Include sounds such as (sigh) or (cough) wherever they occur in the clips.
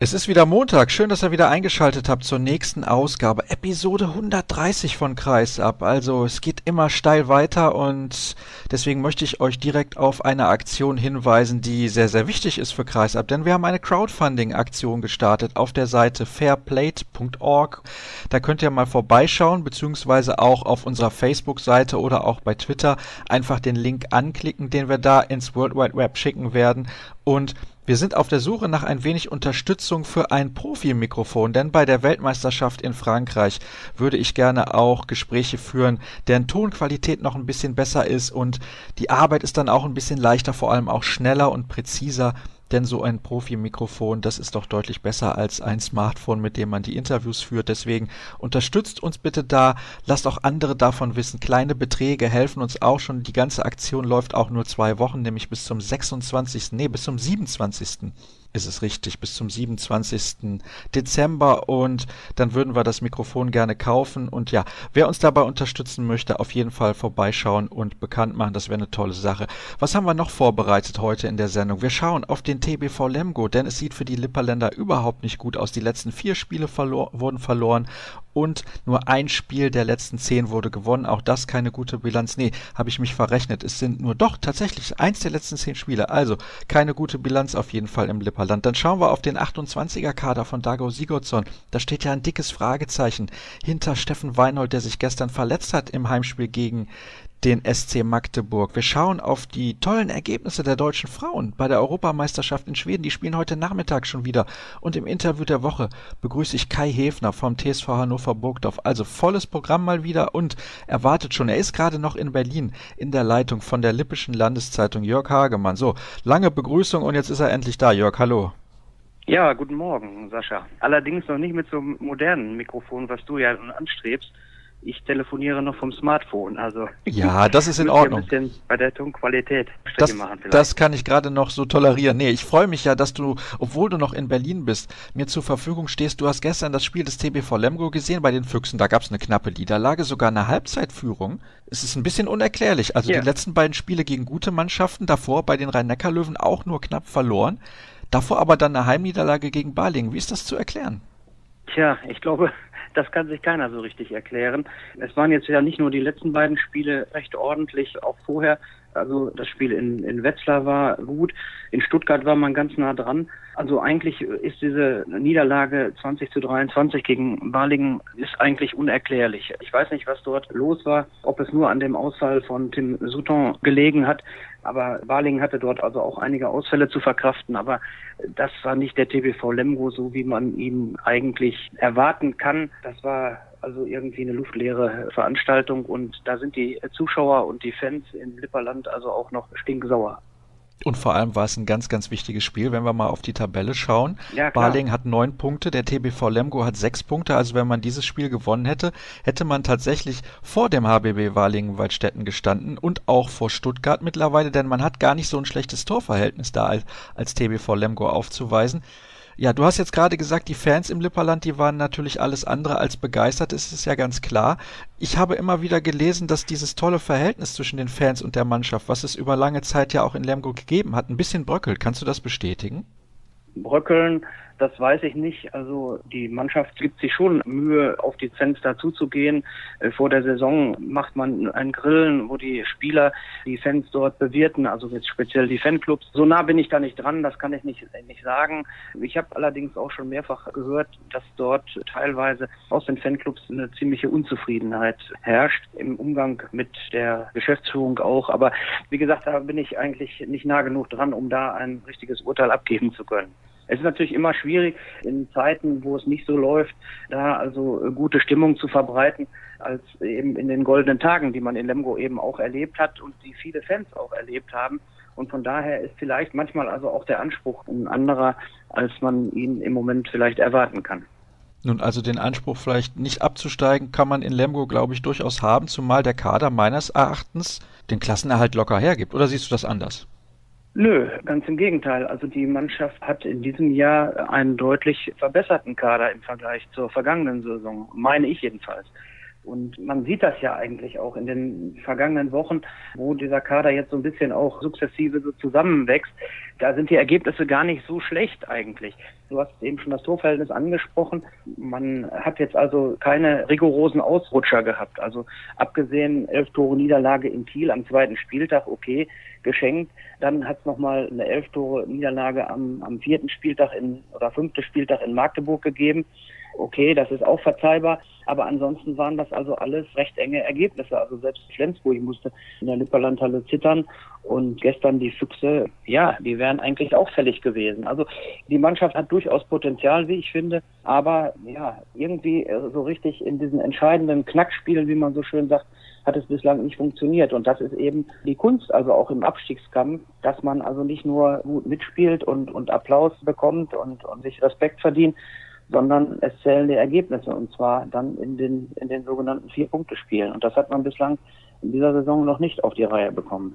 Es ist wieder Montag. Schön, dass ihr wieder eingeschaltet habt zur nächsten Ausgabe. Episode 130 von Kreisab. Also es geht immer steil weiter und deswegen möchte ich euch direkt auf eine Aktion hinweisen, die sehr, sehr wichtig ist für Kreisab. Denn wir haben eine Crowdfunding-Aktion gestartet auf der Seite fairplate.org. Da könnt ihr mal vorbeischauen, beziehungsweise auch auf unserer Facebook-Seite oder auch bei Twitter einfach den Link anklicken, den wir da ins World Wide Web schicken werden. Und wir sind auf der Suche nach ein wenig Unterstützung für ein Profi-Mikrofon, denn bei der Weltmeisterschaft in Frankreich würde ich gerne auch Gespräche führen, deren Tonqualität noch ein bisschen besser ist und die Arbeit ist dann auch ein bisschen leichter, vor allem auch schneller und präziser denn so ein Profi-Mikrofon, das ist doch deutlich besser als ein Smartphone, mit dem man die Interviews führt. Deswegen unterstützt uns bitte da, lasst auch andere davon wissen. Kleine Beträge helfen uns auch schon. Die ganze Aktion läuft auch nur zwei Wochen, nämlich bis zum 26. Nee, bis zum 27 ist es richtig, bis zum 27. Dezember und dann würden wir das Mikrofon gerne kaufen und ja, wer uns dabei unterstützen möchte, auf jeden Fall vorbeischauen und bekannt machen, das wäre eine tolle Sache. Was haben wir noch vorbereitet heute in der Sendung? Wir schauen auf den TBV Lemgo, denn es sieht für die Lipperländer überhaupt nicht gut aus. Die letzten vier Spiele verlor wurden verloren und nur ein Spiel der letzten zehn wurde gewonnen. Auch das keine gute Bilanz. Nee, habe ich mich verrechnet. Es sind nur doch tatsächlich eins der letzten zehn Spiele. Also keine gute Bilanz auf jeden Fall im Lipperland. Dann schauen wir auf den 28er Kader von Dago Sigurdsson. Da steht ja ein dickes Fragezeichen hinter Steffen Weinhold, der sich gestern verletzt hat im Heimspiel gegen den SC Magdeburg. Wir schauen auf die tollen Ergebnisse der deutschen Frauen bei der Europameisterschaft in Schweden. Die spielen heute Nachmittag schon wieder. Und im Interview der Woche begrüße ich Kai Hefner vom TSV Hannover Burgdorf. Also volles Programm mal wieder und erwartet schon. Er ist gerade noch in Berlin in der Leitung von der Lippischen Landeszeitung Jörg Hagemann. So, lange Begrüßung und jetzt ist er endlich da. Jörg, hallo. Ja, guten Morgen, Sascha. Allerdings noch nicht mit so einem modernen Mikrofon, was du ja anstrebst ich telefoniere noch vom Smartphone. Also ja, (laughs) das ist in Ordnung. Ein bisschen bei der Tonqualität das, machen das kann ich gerade noch so tolerieren. Nee, ich freue mich ja, dass du, obwohl du noch in Berlin bist, mir zur Verfügung stehst. Du hast gestern das Spiel des TBV Lemgo gesehen bei den Füchsen. Da gab es eine knappe Niederlage, sogar eine Halbzeitführung. Es ist ein bisschen unerklärlich. Also ja. die letzten beiden Spiele gegen gute Mannschaften, davor bei den Rhein-Neckar-Löwen auch nur knapp verloren. Davor aber dann eine Heimniederlage gegen Balingen. Wie ist das zu erklären? Tja, ich glaube, das kann sich keiner so richtig erklären. Es waren jetzt ja nicht nur die letzten beiden Spiele recht ordentlich, auch vorher. Also das Spiel in, in Wetzlar war gut, in Stuttgart war man ganz nah dran. Also eigentlich ist diese Niederlage 20 zu 23 gegen Balingen ist eigentlich unerklärlich. Ich weiß nicht, was dort los war, ob es nur an dem Ausfall von Tim Sutton gelegen hat. Aber Balingen hatte dort also auch einige Ausfälle zu verkraften. Aber das war nicht der TBV Lemgo, so wie man ihn eigentlich erwarten kann. Das war also irgendwie eine luftleere Veranstaltung und da sind die Zuschauer und die Fans im Lipperland also auch noch stinksauer. Und vor allem war es ein ganz, ganz wichtiges Spiel, wenn wir mal auf die Tabelle schauen. Ja, Barling hat neun Punkte, der TBV Lemgo hat sechs Punkte. Also wenn man dieses Spiel gewonnen hätte, hätte man tatsächlich vor dem HBB Walingen-Waldstätten gestanden und auch vor Stuttgart mittlerweile, denn man hat gar nicht so ein schlechtes Torverhältnis da als, als TBV Lemgo aufzuweisen. Ja, du hast jetzt gerade gesagt, die Fans im Lipperland, die waren natürlich alles andere als begeistert, ist es ja ganz klar. Ich habe immer wieder gelesen, dass dieses tolle Verhältnis zwischen den Fans und der Mannschaft, was es über lange Zeit ja auch in Lemgo gegeben hat, ein bisschen bröckelt. Kannst du das bestätigen? Bröckeln das weiß ich nicht. Also die Mannschaft gibt sich schon Mühe, auf die Fenster zuzugehen. Äh, vor der Saison macht man ein Grillen, wo die Spieler die Fans dort bewirten, also jetzt speziell die Fanclubs. So nah bin ich da nicht dran, das kann ich nicht, nicht sagen. Ich habe allerdings auch schon mehrfach gehört, dass dort teilweise aus den Fanclubs eine ziemliche Unzufriedenheit herrscht im Umgang mit der Geschäftsführung auch. Aber wie gesagt, da bin ich eigentlich nicht nah genug dran, um da ein richtiges Urteil abgeben zu können. Es ist natürlich immer schwierig, in Zeiten, wo es nicht so läuft, da also gute Stimmung zu verbreiten, als eben in den goldenen Tagen, die man in Lemgo eben auch erlebt hat und die viele Fans auch erlebt haben. Und von daher ist vielleicht manchmal also auch der Anspruch ein anderer, als man ihn im Moment vielleicht erwarten kann. Nun, also den Anspruch vielleicht nicht abzusteigen, kann man in Lemgo, glaube ich, durchaus haben, zumal der Kader meines Erachtens den Klassenerhalt locker hergibt. Oder siehst du das anders? Nö, ganz im Gegenteil. Also die Mannschaft hat in diesem Jahr einen deutlich verbesserten Kader im Vergleich zur vergangenen Saison, meine ich jedenfalls. Und man sieht das ja eigentlich auch in den vergangenen Wochen, wo dieser Kader jetzt so ein bisschen auch sukzessive so zusammenwächst. Da sind die Ergebnisse gar nicht so schlecht eigentlich. Du hast eben schon das Torverhältnis angesprochen. Man hat jetzt also keine rigorosen Ausrutscher gehabt. Also abgesehen elf Tore Niederlage in Kiel am zweiten Spieltag, okay, geschenkt. Dann hat es nochmal eine elf Tore Niederlage am, am vierten Spieltag in oder fünften Spieltag in Magdeburg gegeben. Okay, das ist auch verzeihbar. Aber ansonsten waren das also alles recht enge Ergebnisse. Also selbst Flensburg musste in der Lipperlandhalle zittern. Und gestern die Füchse, ja, die wären eigentlich auch fällig gewesen. Also die Mannschaft hat durchaus Potenzial, wie ich finde. Aber ja, irgendwie so richtig in diesen entscheidenden Knackspielen, wie man so schön sagt, hat es bislang nicht funktioniert. Und das ist eben die Kunst, also auch im Abstiegskampf, dass man also nicht nur gut mitspielt und, und Applaus bekommt und, und sich Respekt verdient, sondern es zählen die Ergebnisse und zwar dann in den, in den sogenannten Vier-Punkte-Spielen. Und das hat man bislang in dieser Saison noch nicht auf die Reihe bekommen.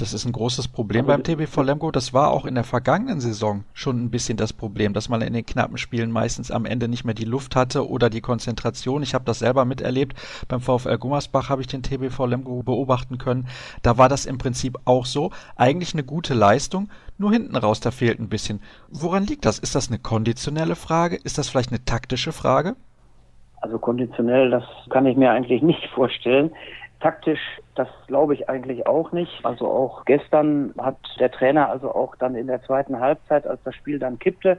Das ist ein großes Problem beim TBV Lemgo. Das war auch in der vergangenen Saison schon ein bisschen das Problem, dass man in den knappen Spielen meistens am Ende nicht mehr die Luft hatte oder die Konzentration. Ich habe das selber miterlebt. Beim VfL Gummersbach habe ich den TBV Lemgo beobachten können. Da war das im Prinzip auch so. Eigentlich eine gute Leistung, nur hinten raus, da fehlt ein bisschen. Woran liegt das? Ist das eine konditionelle Frage? Ist das vielleicht eine taktische Frage? Also konditionell, das kann ich mir eigentlich nicht (laughs) vorstellen. Taktisch, das glaube ich eigentlich auch nicht. Also auch gestern hat der Trainer also auch dann in der zweiten Halbzeit, als das Spiel dann kippte,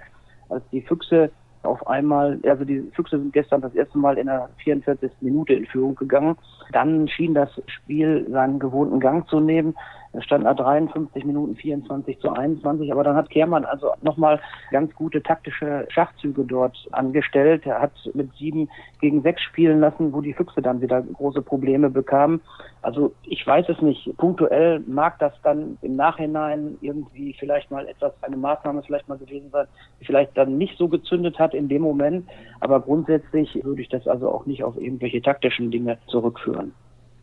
als die Füchse auf einmal, also die Füchse sind gestern das erste Mal in der 44. Minute in Führung gegangen. Dann schien das Spiel seinen gewohnten Gang zu nehmen. Es stand nach 53 Minuten 24 zu 21, aber dann hat Kehrmann also nochmal ganz gute taktische Schachzüge dort angestellt. Er hat mit sieben gegen sechs spielen lassen, wo die Füchse dann wieder große Probleme bekamen. Also ich weiß es nicht. Punktuell mag das dann im Nachhinein irgendwie vielleicht mal etwas, eine Maßnahme vielleicht mal gewesen sein, die vielleicht dann nicht so gezündet hat in dem Moment. Aber grundsätzlich würde ich das also auch nicht auf irgendwelche taktischen Dinge zurückführen.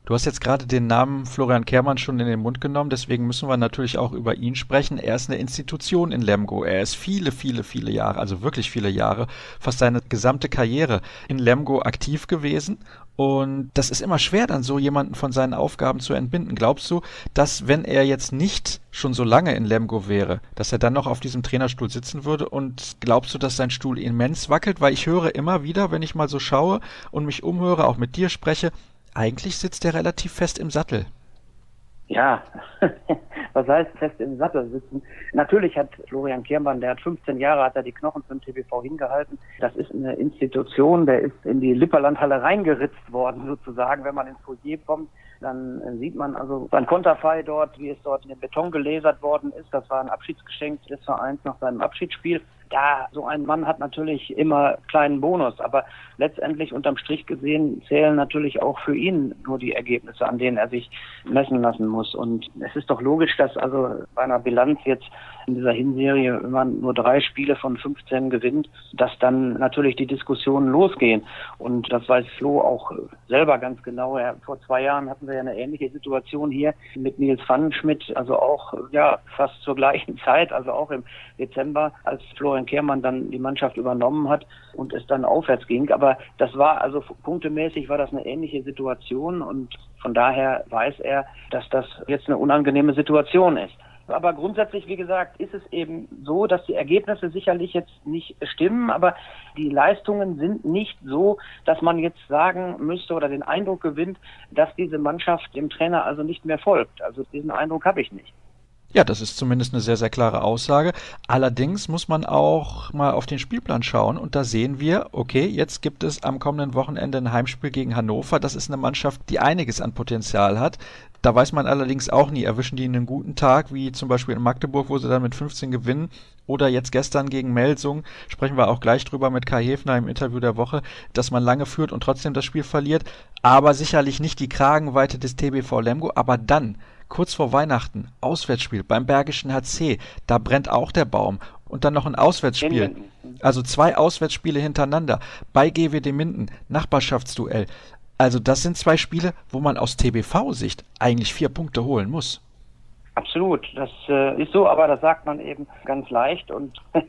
Du hast jetzt gerade den Namen Florian Kehrmann schon in den Mund genommen, deswegen müssen wir natürlich auch über ihn sprechen. Er ist eine Institution in Lemgo. Er ist viele, viele, viele Jahre, also wirklich viele Jahre, fast seine gesamte Karriere in Lemgo aktiv gewesen. Und das ist immer schwer, dann so jemanden von seinen Aufgaben zu entbinden. Glaubst du, dass wenn er jetzt nicht schon so lange in Lemgo wäre, dass er dann noch auf diesem Trainerstuhl sitzen würde? Und glaubst du, dass sein Stuhl immens wackelt? Weil ich höre immer wieder, wenn ich mal so schaue und mich umhöre, auch mit dir spreche, eigentlich sitzt er relativ fest im Sattel. Ja, (laughs) was heißt fest im Sattel sitzen? Natürlich hat Florian Kirnmann, der hat 15 Jahre, hat er die Knochen für den TBV hingehalten. Das ist eine Institution, der ist in die Lipperlandhalle reingeritzt worden sozusagen. Wenn man ins Foyer kommt, dann sieht man also sein Konterfei dort, wie es dort in den Beton gelasert worden ist. Das war ein Abschiedsgeschenk des Vereins nach seinem Abschiedsspiel ja, so ein Mann hat natürlich immer kleinen Bonus, aber letztendlich unterm Strich gesehen zählen natürlich auch für ihn nur die Ergebnisse, an denen er sich messen lassen muss. Und es ist doch logisch, dass also bei einer Bilanz jetzt in dieser Hinserie, wenn man nur drei Spiele von 15 gewinnt, dass dann natürlich die Diskussionen losgehen. Und das weiß Flo auch selber ganz genau. Ja, vor zwei Jahren hatten wir ja eine ähnliche Situation hier mit Nils Pfannenschmidt, also auch ja fast zur gleichen (laughs) Zeit, also auch im Dezember, als Florian Kehrmann dann die Mannschaft übernommen hat und es dann aufwärts ging. Aber das war also punktemäßig war das eine ähnliche Situation und von daher weiß er, dass das jetzt eine unangenehme Situation ist. Aber grundsätzlich, wie gesagt, ist es eben so, dass die Ergebnisse sicherlich jetzt nicht stimmen, aber die Leistungen sind nicht so, dass man jetzt sagen müsste oder den Eindruck gewinnt, dass diese Mannschaft dem Trainer also nicht mehr folgt. Also diesen Eindruck habe ich nicht. Ja, das ist zumindest eine sehr, sehr klare Aussage. Allerdings muss man auch mal auf den Spielplan schauen und da sehen wir, okay, jetzt gibt es am kommenden Wochenende ein Heimspiel gegen Hannover. Das ist eine Mannschaft, die einiges an Potenzial hat. Da weiß man allerdings auch nie, erwischen die einen guten Tag, wie zum Beispiel in Magdeburg, wo sie dann mit 15 gewinnen, oder jetzt gestern gegen Melsung, sprechen wir auch gleich drüber mit Kai Hefner im Interview der Woche, dass man lange führt und trotzdem das Spiel verliert, aber sicherlich nicht die Kragenweite des TBV Lemgo, aber dann kurz vor Weihnachten, Auswärtsspiel beim Bergischen HC, da brennt auch der Baum. Und dann noch ein Auswärtsspiel. Also zwei Auswärtsspiele hintereinander. Bei GWD Minden, Nachbarschaftsduell. Also das sind zwei Spiele, wo man aus TBV-Sicht eigentlich vier Punkte holen muss. Absolut, das äh, ist so, aber das sagt man eben ganz leicht und (laughs)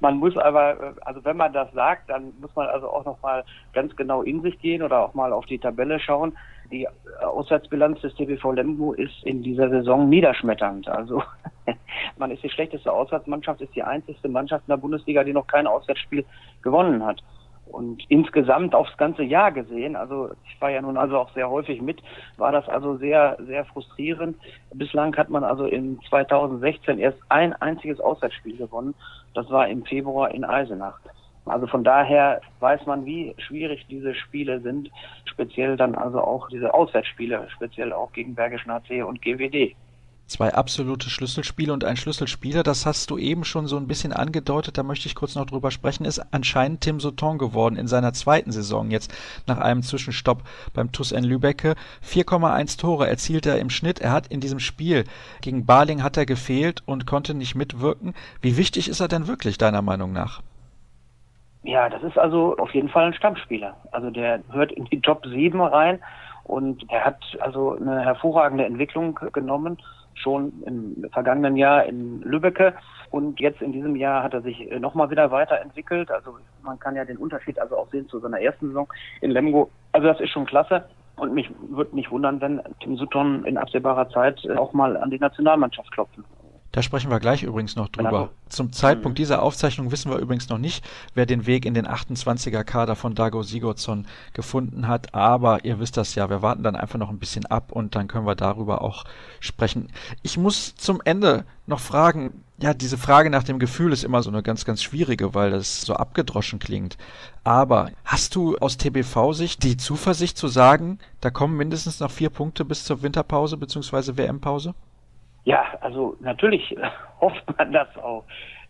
man muss aber, äh, also wenn man das sagt, dann muss man also auch noch mal ganz genau in sich gehen oder auch mal auf die Tabelle schauen. Die Auswärtsbilanz des TBV Lemgo ist in dieser Saison niederschmetternd. Also (laughs) man ist die schlechteste Auswärtsmannschaft, ist die einzigste Mannschaft in der Bundesliga, die noch kein Auswärtsspiel gewonnen hat. Und insgesamt aufs ganze Jahr gesehen, also ich war ja nun also auch sehr häufig mit, war das also sehr, sehr frustrierend. Bislang hat man also in 2016 erst ein einziges Auswärtsspiel gewonnen. Das war im Februar in Eisenach. Also von daher weiß man, wie schwierig diese Spiele sind, speziell dann also auch diese Auswärtsspiele, speziell auch gegen Bergischen HC und GWD. Zwei absolute Schlüsselspiele und ein Schlüsselspieler, das hast du eben schon so ein bisschen angedeutet, da möchte ich kurz noch drüber sprechen, ist anscheinend Tim Soton geworden in seiner zweiten Saison jetzt nach einem Zwischenstopp beim TuS N Lübecke. 4,1 Tore erzielt er im Schnitt. Er hat in diesem Spiel gegen Baling hat er gefehlt und konnte nicht mitwirken. Wie wichtig ist er denn wirklich deiner Meinung nach? Ja, das ist also auf jeden Fall ein Stammspieler. Also der hört in die Top 7 rein und er hat also eine hervorragende Entwicklung genommen schon im vergangenen Jahr in Lübbecke und jetzt in diesem Jahr hat er sich nochmal wieder weiterentwickelt. Also man kann ja den Unterschied also auch sehen zu seiner ersten Saison in Lemgo. Also das ist schon klasse. Und mich würde nicht wundern, wenn Tim Sutton in absehbarer Zeit auch mal an die Nationalmannschaft klopfen da sprechen wir gleich übrigens noch drüber. Genau. Zum Zeitpunkt mhm. dieser Aufzeichnung wissen wir übrigens noch nicht, wer den Weg in den 28er Kader von Dago Sigurdsson gefunden hat. Aber ihr wisst das ja, wir warten dann einfach noch ein bisschen ab und dann können wir darüber auch sprechen. Ich muss zum Ende noch fragen, ja, diese Frage nach dem Gefühl ist immer so eine ganz, ganz schwierige, weil das so abgedroschen klingt. Aber hast du aus TBV-Sicht die Zuversicht zu sagen, da kommen mindestens noch vier Punkte bis zur Winterpause bzw. WM-Pause? Ja, also natürlich (laughs) hofft man das auch.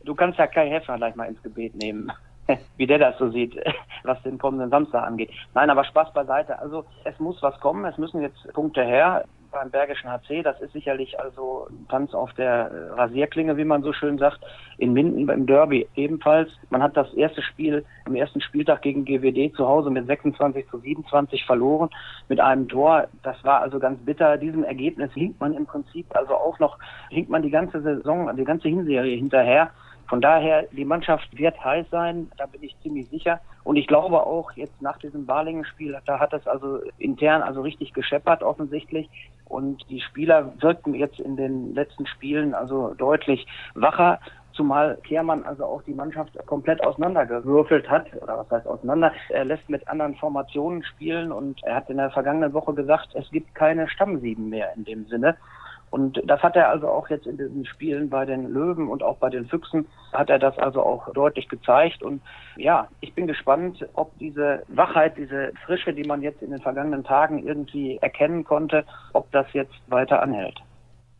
Du kannst ja Kai Heffner gleich mal ins Gebet nehmen, (laughs) wie der das so sieht, (laughs) was den kommenden Samstag angeht. Nein, aber Spaß beiseite. Also es muss was kommen, es müssen jetzt Punkte her beim Bergischen HC. Das ist sicherlich also Tanz auf der äh, Rasierklinge, wie man so schön sagt. In Minden beim Derby ebenfalls. Man hat das erste Spiel am ersten Spieltag gegen GWD zu Hause mit 26 zu 27 verloren mit einem Tor. Das war also ganz bitter. Diesem Ergebnis hinkt man im Prinzip also auch noch, hinkt man die ganze Saison, die ganze Hinserie hinterher. Von daher, die Mannschaft wird heiß sein, da bin ich ziemlich sicher. Und ich glaube auch jetzt nach diesem Balingen-Spiel, da hat es also intern also richtig gescheppert offensichtlich. Und die Spieler wirkten jetzt in den letzten Spielen also deutlich wacher zumal Kehrmann also auch die Mannschaft komplett auseinandergewürfelt hat, oder was heißt auseinander, er lässt mit anderen Formationen spielen und er hat in der vergangenen Woche gesagt, es gibt keine Stammsieben mehr in dem Sinne. Und das hat er also auch jetzt in diesen Spielen bei den Löwen und auch bei den Füchsen hat er das also auch deutlich gezeigt. Und ja, ich bin gespannt, ob diese Wachheit, diese Frische, die man jetzt in den vergangenen Tagen irgendwie erkennen konnte, ob das jetzt weiter anhält.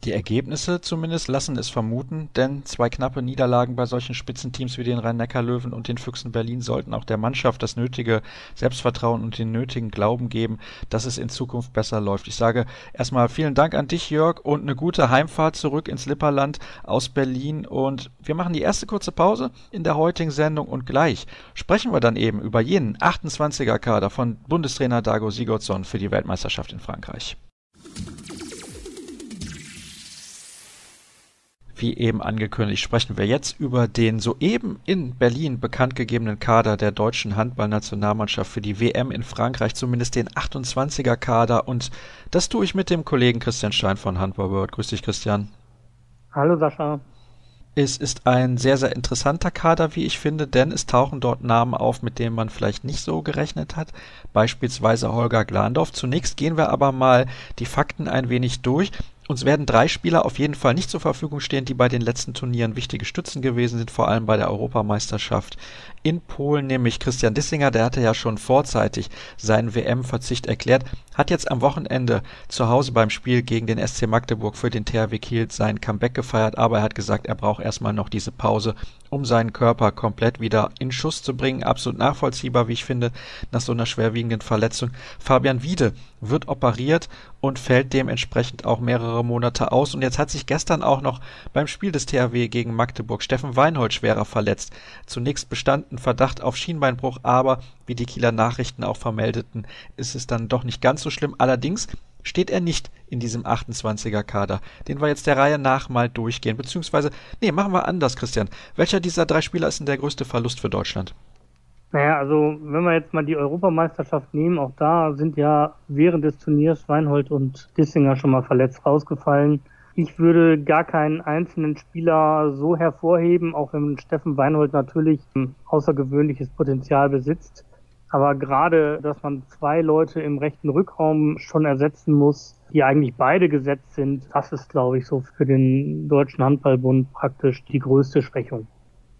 Die Ergebnisse zumindest lassen es vermuten, denn zwei knappe Niederlagen bei solchen Spitzenteams wie den Rhein-Neckar-Löwen und den Füchsen Berlin sollten auch der Mannschaft das nötige Selbstvertrauen und den nötigen Glauben geben, dass es in Zukunft besser läuft. Ich sage erstmal vielen Dank an dich, Jörg, und eine gute Heimfahrt zurück ins Lipperland aus Berlin. Und wir machen die erste kurze Pause in der heutigen Sendung und gleich sprechen wir dann eben über jenen 28er-Kader von Bundestrainer Dago Sigurdsson für die Weltmeisterschaft in Frankreich. Wie eben angekündigt, sprechen wir jetzt über den soeben in Berlin bekannt gegebenen Kader der deutschen Handballnationalmannschaft für die WM in Frankreich, zumindest den 28er Kader. Und das tue ich mit dem Kollegen Christian Stein von Handball World. Grüß dich, Christian. Hallo, Sascha. Es ist ein sehr, sehr interessanter Kader, wie ich finde, denn es tauchen dort Namen auf, mit denen man vielleicht nicht so gerechnet hat. Beispielsweise Holger Glandorf. Zunächst gehen wir aber mal die Fakten ein wenig durch. Uns werden drei Spieler auf jeden Fall nicht zur Verfügung stehen, die bei den letzten Turnieren wichtige Stützen gewesen sind, vor allem bei der Europameisterschaft in Polen, nämlich Christian Dissinger, der hatte ja schon vorzeitig seinen WM-Verzicht erklärt, hat jetzt am Wochenende zu Hause beim Spiel gegen den SC Magdeburg für den THW Kiel sein Comeback gefeiert, aber er hat gesagt, er braucht erstmal noch diese Pause, um seinen Körper komplett wieder in Schuss zu bringen. Absolut nachvollziehbar, wie ich finde, nach so einer schwerwiegenden Verletzung. Fabian Wiede wird operiert und fällt dementsprechend auch mehrere Monate aus. Und jetzt hat sich gestern auch noch beim Spiel des THW gegen Magdeburg Steffen Weinhold schwerer verletzt. Zunächst bestanden Verdacht auf Schienbeinbruch, aber wie die Kieler Nachrichten auch vermeldeten, ist es dann doch nicht ganz so schlimm. Allerdings steht er nicht in diesem 28er Kader, den wir jetzt der Reihe nach mal durchgehen. Beziehungsweise, nee, machen wir anders, Christian. Welcher dieser drei Spieler ist denn der größte Verlust für Deutschland? Naja, also wenn wir jetzt mal die Europameisterschaft nehmen, auch da sind ja während des Turniers Weinhold und Dissinger schon mal verletzt rausgefallen. Ich würde gar keinen einzelnen Spieler so hervorheben, auch wenn Steffen Weinhold natürlich ein außergewöhnliches Potenzial besitzt. Aber gerade, dass man zwei Leute im rechten Rückraum schon ersetzen muss, die eigentlich beide gesetzt sind, das ist, glaube ich, so für den Deutschen Handballbund praktisch die größte Schwächung.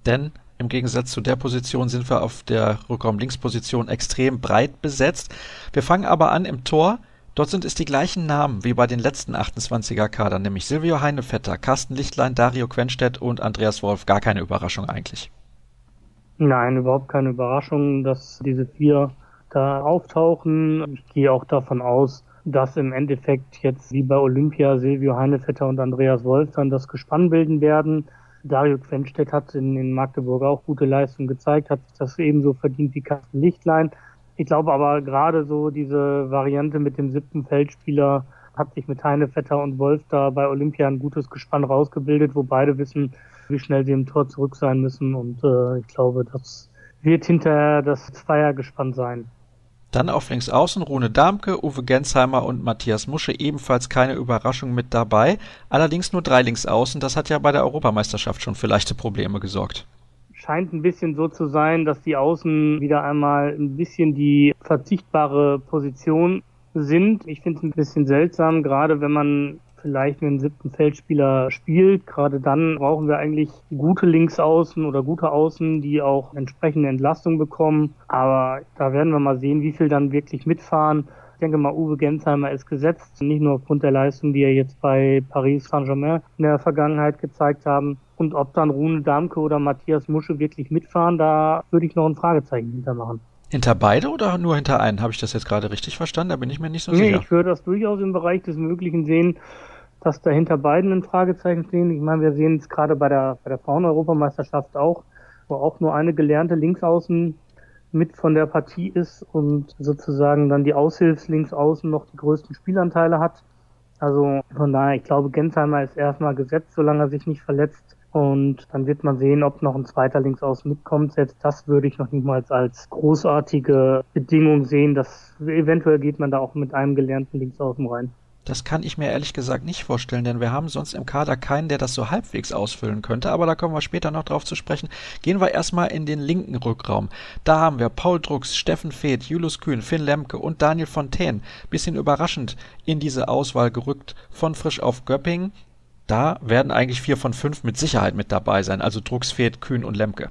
Denn im Gegensatz zu der Position sind wir auf der Rückraum-Links-Position extrem breit besetzt. Wir fangen aber an im Tor. Dort sind es die gleichen Namen wie bei den letzten 28er Kadern, nämlich Silvio Heinevetter, Carsten Lichtlein, Dario Quenstedt und Andreas Wolf. Gar keine Überraschung eigentlich. Nein, überhaupt keine Überraschung, dass diese vier da auftauchen. Ich gehe auch davon aus, dass im Endeffekt jetzt wie bei Olympia Silvio Heinevetter und Andreas Wolf dann das Gespann bilden werden. Dario Quenstedt hat in, in Magdeburg auch gute Leistungen gezeigt, hat das ebenso verdient wie Carsten Lichtlein. Ich glaube aber gerade so diese Variante mit dem siebten Feldspieler hat sich mit Heine, Vetter und Wolf da bei Olympia ein gutes Gespann rausgebildet, wo beide wissen, wie schnell sie im Tor zurück sein müssen. Und äh, ich glaube, das wird hinterher das Zweiergespann sein. Dann auf links außen Rune Darmke, Uwe Gensheimer und Matthias Musche ebenfalls keine Überraschung mit dabei. Allerdings nur drei links außen. Das hat ja bei der Europameisterschaft schon für leichte Probleme gesorgt scheint ein bisschen so zu sein, dass die Außen wieder einmal ein bisschen die verzichtbare Position sind. Ich finde es ein bisschen seltsam, gerade wenn man vielleicht dem siebten Feldspieler spielt. Gerade dann brauchen wir eigentlich gute Linksaußen oder gute Außen, die auch entsprechende Entlastung bekommen. Aber da werden wir mal sehen, wie viel dann wirklich mitfahren. Ich denke mal, Uwe Gensheimer ist gesetzt, nicht nur aufgrund der Leistung, die er jetzt bei Paris Saint-Germain in der Vergangenheit gezeigt haben. Und ob dann Rune Damke oder Matthias Musche wirklich mitfahren, da würde ich noch ein Fragezeichen hintermachen. Hinter beide oder nur hinter einen? Habe ich das jetzt gerade richtig verstanden? Da bin ich mir nicht so nee, sicher. Ich würde das durchaus im Bereich des Möglichen sehen, dass da hinter beiden ein Fragezeichen stehen. Ich meine, wir sehen es gerade bei der, bei der Frauen-Europameisterschaft auch, wo auch nur eine gelernte Linksaußen mit von der Partie ist und sozusagen dann die Aushilfslinksaußen noch die größten Spielanteile hat. Also von daher, ich glaube, Gensheimer ist erstmal gesetzt, solange er sich nicht verletzt. Und dann wird man sehen, ob noch ein zweiter Linksaußen mitkommt. Selbst das würde ich noch nicht mal als großartige Bedingung sehen. dass eventuell geht man da auch mit einem gelernten Linksaußen rein. Das kann ich mir ehrlich gesagt nicht vorstellen, denn wir haben sonst im Kader keinen, der das so halbwegs ausfüllen könnte, aber da kommen wir später noch drauf zu sprechen. Gehen wir erstmal in den linken Rückraum. Da haben wir Paul Drucks, Steffen Feeth, Julius Kühn, Finn Lemke und Daniel Fontaine. Bisschen überraschend in diese Auswahl gerückt von Frisch auf Göpping. Da werden eigentlich vier von fünf mit Sicherheit mit dabei sein, also Drucks, Feeth, Kühn und Lemke.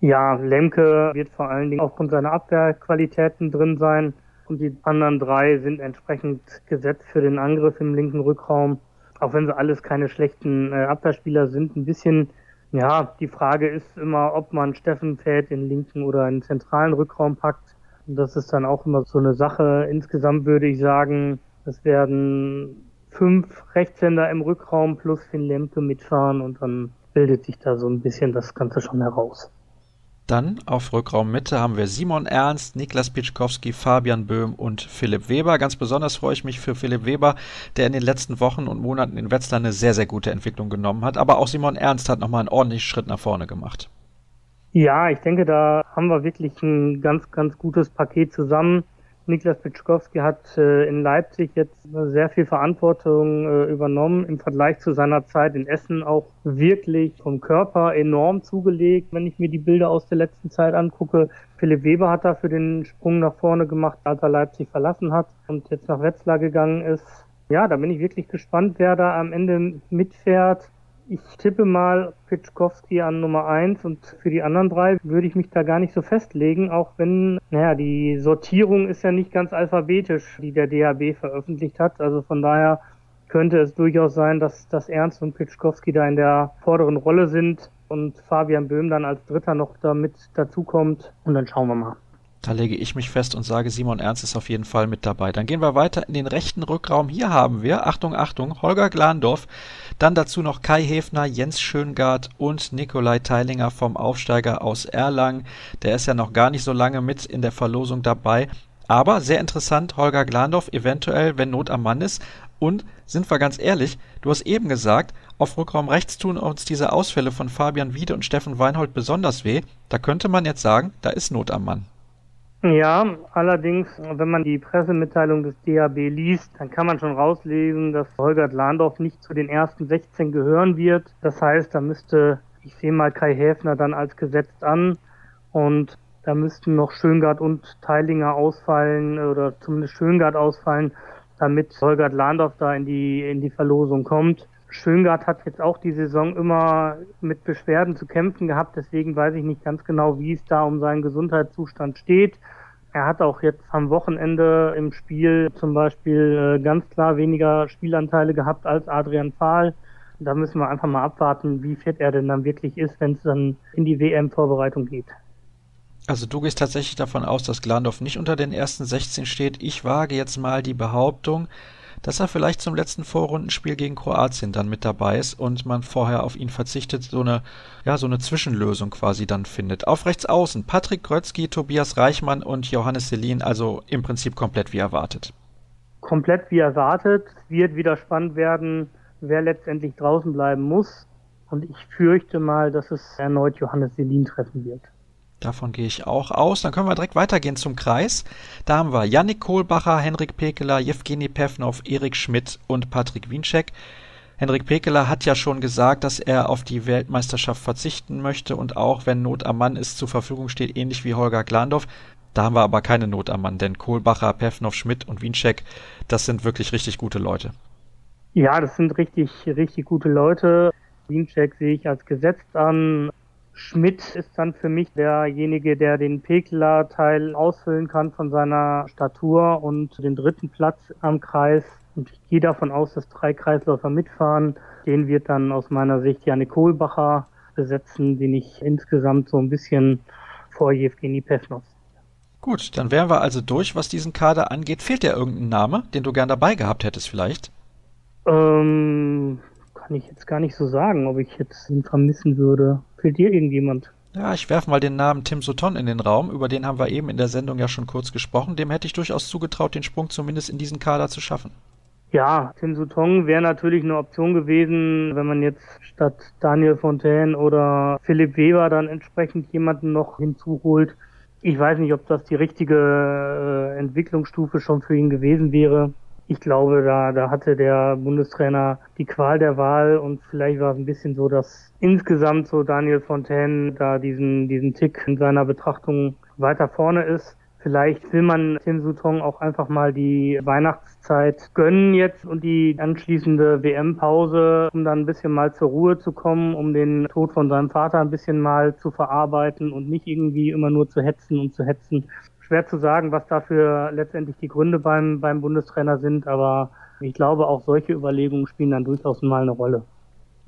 Ja, Lemke wird vor allen Dingen aufgrund seiner Abwehrqualitäten drin sein und die anderen drei sind entsprechend gesetzt für den Angriff im linken Rückraum. Auch wenn sie alles keine schlechten äh, Abwehrspieler sind, ein bisschen, ja, die Frage ist immer, ob man Steffen Feld in linken oder in zentralen Rückraum packt. Und das ist dann auch immer so eine Sache. Insgesamt würde ich sagen, es werden fünf Rechtshänder im Rückraum plus Finn Lemke mitfahren und dann bildet sich da so ein bisschen das Ganze schon heraus. Dann auf Rückraummitte haben wir Simon Ernst, Niklas Pitschkowski, Fabian Böhm und Philipp Weber. Ganz besonders freue ich mich für Philipp Weber, der in den letzten Wochen und Monaten in Wetzlar eine sehr, sehr gute Entwicklung genommen hat. Aber auch Simon Ernst hat nochmal einen ordentlichen Schritt nach vorne gemacht. Ja, ich denke, da haben wir wirklich ein ganz, ganz gutes Paket zusammen. Niklas Pitschkowski hat äh, in Leipzig jetzt sehr viel Verantwortung äh, übernommen, im Vergleich zu seiner Zeit in Essen auch wirklich vom Körper enorm zugelegt, wenn ich mir die Bilder aus der letzten Zeit angucke. Philipp Weber hat dafür den Sprung nach vorne gemacht, als er Leipzig verlassen hat und jetzt nach Wetzlar gegangen ist. Ja, da bin ich wirklich gespannt, wer da am Ende mitfährt. Ich tippe mal Pitschkowski an Nummer eins und für die anderen drei würde ich mich da gar nicht so festlegen, auch wenn, naja, die Sortierung ist ja nicht ganz alphabetisch, die der DAB veröffentlicht hat. Also von daher könnte es durchaus sein, dass, dass Ernst und Pitschkowski da in der vorderen Rolle sind und Fabian Böhm dann als Dritter noch damit dazukommt und dann schauen wir mal. Da lege ich mich fest und sage, Simon Ernst ist auf jeden Fall mit dabei. Dann gehen wir weiter in den rechten Rückraum. Hier haben wir, Achtung, Achtung, Holger Glandorf, dann dazu noch Kai Hefner, Jens Schöngard und Nikolai Teilinger vom Aufsteiger aus Erlangen. Der ist ja noch gar nicht so lange mit in der Verlosung dabei. Aber sehr interessant, Holger Glandorf eventuell, wenn Not am Mann ist. Und sind wir ganz ehrlich, du hast eben gesagt, auf Rückraum rechts tun uns diese Ausfälle von Fabian Wiede und Steffen Weinhold besonders weh. Da könnte man jetzt sagen, da ist Not am Mann. Ja, allerdings, wenn man die Pressemitteilung des DAB liest, dann kann man schon rauslesen, dass Holger Landorf nicht zu den ersten 16 gehören wird. Das heißt, da müsste, ich sehe mal Kai Häfner dann als gesetzt an und da müssten noch Schöngard und Teilinger ausfallen oder zumindest Schöngard ausfallen, damit Holger Landorf da in die, in die Verlosung kommt. Schöngard hat jetzt auch die Saison immer mit Beschwerden zu kämpfen gehabt, deswegen weiß ich nicht ganz genau, wie es da um seinen Gesundheitszustand steht. Er hat auch jetzt am Wochenende im Spiel zum Beispiel äh, ganz klar weniger Spielanteile gehabt als Adrian Fahl. Da müssen wir einfach mal abwarten, wie fit er denn dann wirklich ist, wenn es dann in die WM-Vorbereitung geht. Also du gehst tatsächlich davon aus, dass Glandorf nicht unter den ersten 16 steht. Ich wage jetzt mal die Behauptung, dass er vielleicht zum letzten Vorrundenspiel gegen Kroatien dann mit dabei ist und man vorher auf ihn verzichtet, so eine, ja, so eine Zwischenlösung quasi dann findet. Auf rechts außen Patrick Grötzky, Tobias Reichmann und Johannes Selin, also im Prinzip komplett wie erwartet. Komplett wie erwartet. Wird wieder spannend werden, wer letztendlich draußen bleiben muss. Und ich fürchte mal, dass es erneut Johannes Selin treffen wird. Davon gehe ich auch aus. Dann können wir direkt weitergehen zum Kreis. Da haben wir Yannick Kohlbacher, Henrik Pekeler, Jewgeni Pevnov, Erik Schmidt und Patrick Wiencheck. Henrik Pekeler hat ja schon gesagt, dass er auf die Weltmeisterschaft verzichten möchte und auch, wenn Not am Mann ist, zur Verfügung steht, ähnlich wie Holger Glandorf. Da haben wir aber keine Not am Mann, denn Kohlbacher, Pevnov, Schmidt und Wiencheck, das sind wirklich richtig gute Leute. Ja, das sind richtig, richtig gute Leute. Wiencheck sehe ich als gesetzt an. Schmidt ist dann für mich derjenige, der den Pekler-Teil ausfüllen kann von seiner Statur und den dritten Platz am Kreis. Und ich gehe davon aus, dass drei Kreisläufer mitfahren. Den wird dann aus meiner Sicht Janik Kohlbacher besetzen, den ich insgesamt so ein bisschen vor Jewgeni Pevnov. Gut, dann wären wir also durch, was diesen Kader angeht. Fehlt dir irgendein Name, den du gern dabei gehabt hättest vielleicht? Ähm, kann ich jetzt gar nicht so sagen, ob ich jetzt ihn vermissen würde. Fehlt dir irgendjemand? Ja, ich werfe mal den Namen Tim Sutton in den Raum. Über den haben wir eben in der Sendung ja schon kurz gesprochen. Dem hätte ich durchaus zugetraut, den Sprung zumindest in diesen Kader zu schaffen. Ja, Tim Sutton wäre natürlich eine Option gewesen, wenn man jetzt statt Daniel Fontaine oder Philipp Weber dann entsprechend jemanden noch hinzuholt. Ich weiß nicht, ob das die richtige äh, Entwicklungsstufe schon für ihn gewesen wäre ich glaube, da, da hatte der Bundestrainer die Qual der Wahl und vielleicht war es ein bisschen so, dass insgesamt so Daniel Fontaine da diesen, diesen Tick in seiner Betrachtung weiter vorne ist. Vielleicht will man Tim Sutton auch einfach mal die Weihnachtszeit gönnen jetzt und die anschließende WM-Pause, um dann ein bisschen mal zur Ruhe zu kommen, um den Tod von seinem Vater ein bisschen mal zu verarbeiten und nicht irgendwie immer nur zu hetzen und zu hetzen schwer zu sagen, was dafür letztendlich die Gründe beim, beim Bundestrainer sind, aber ich glaube, auch solche Überlegungen spielen dann durchaus mal eine Rolle.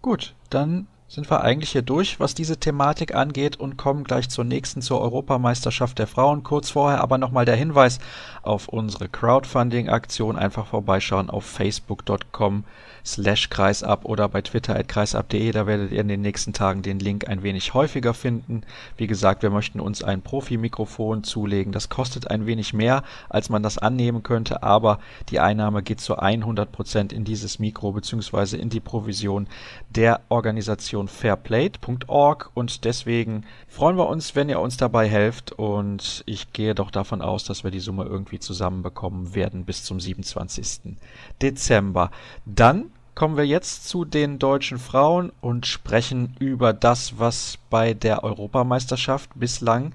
Gut, dann sind wir eigentlich hier durch, was diese Thematik angeht und kommen gleich zur nächsten, zur Europameisterschaft der Frauen. Kurz vorher aber nochmal der Hinweis auf unsere Crowdfunding-Aktion. Einfach vorbeischauen auf facebook.com slash kreisab oder bei twitter at kreisab.de. Da werdet ihr in den nächsten Tagen den Link ein wenig häufiger finden. Wie gesagt, wir möchten uns ein Profi-Mikrofon zulegen. Das kostet ein wenig mehr, als man das annehmen könnte, aber die Einnahme geht zu 100 Prozent in dieses Mikro bzw. in die Provision der Organisation fairplate.org und deswegen freuen wir uns, wenn ihr uns dabei helft und ich gehe doch davon aus, dass wir die Summe irgendwie zusammenbekommen werden bis zum 27. Dezember. Dann kommen wir jetzt zu den deutschen Frauen und sprechen über das, was bei der Europameisterschaft bislang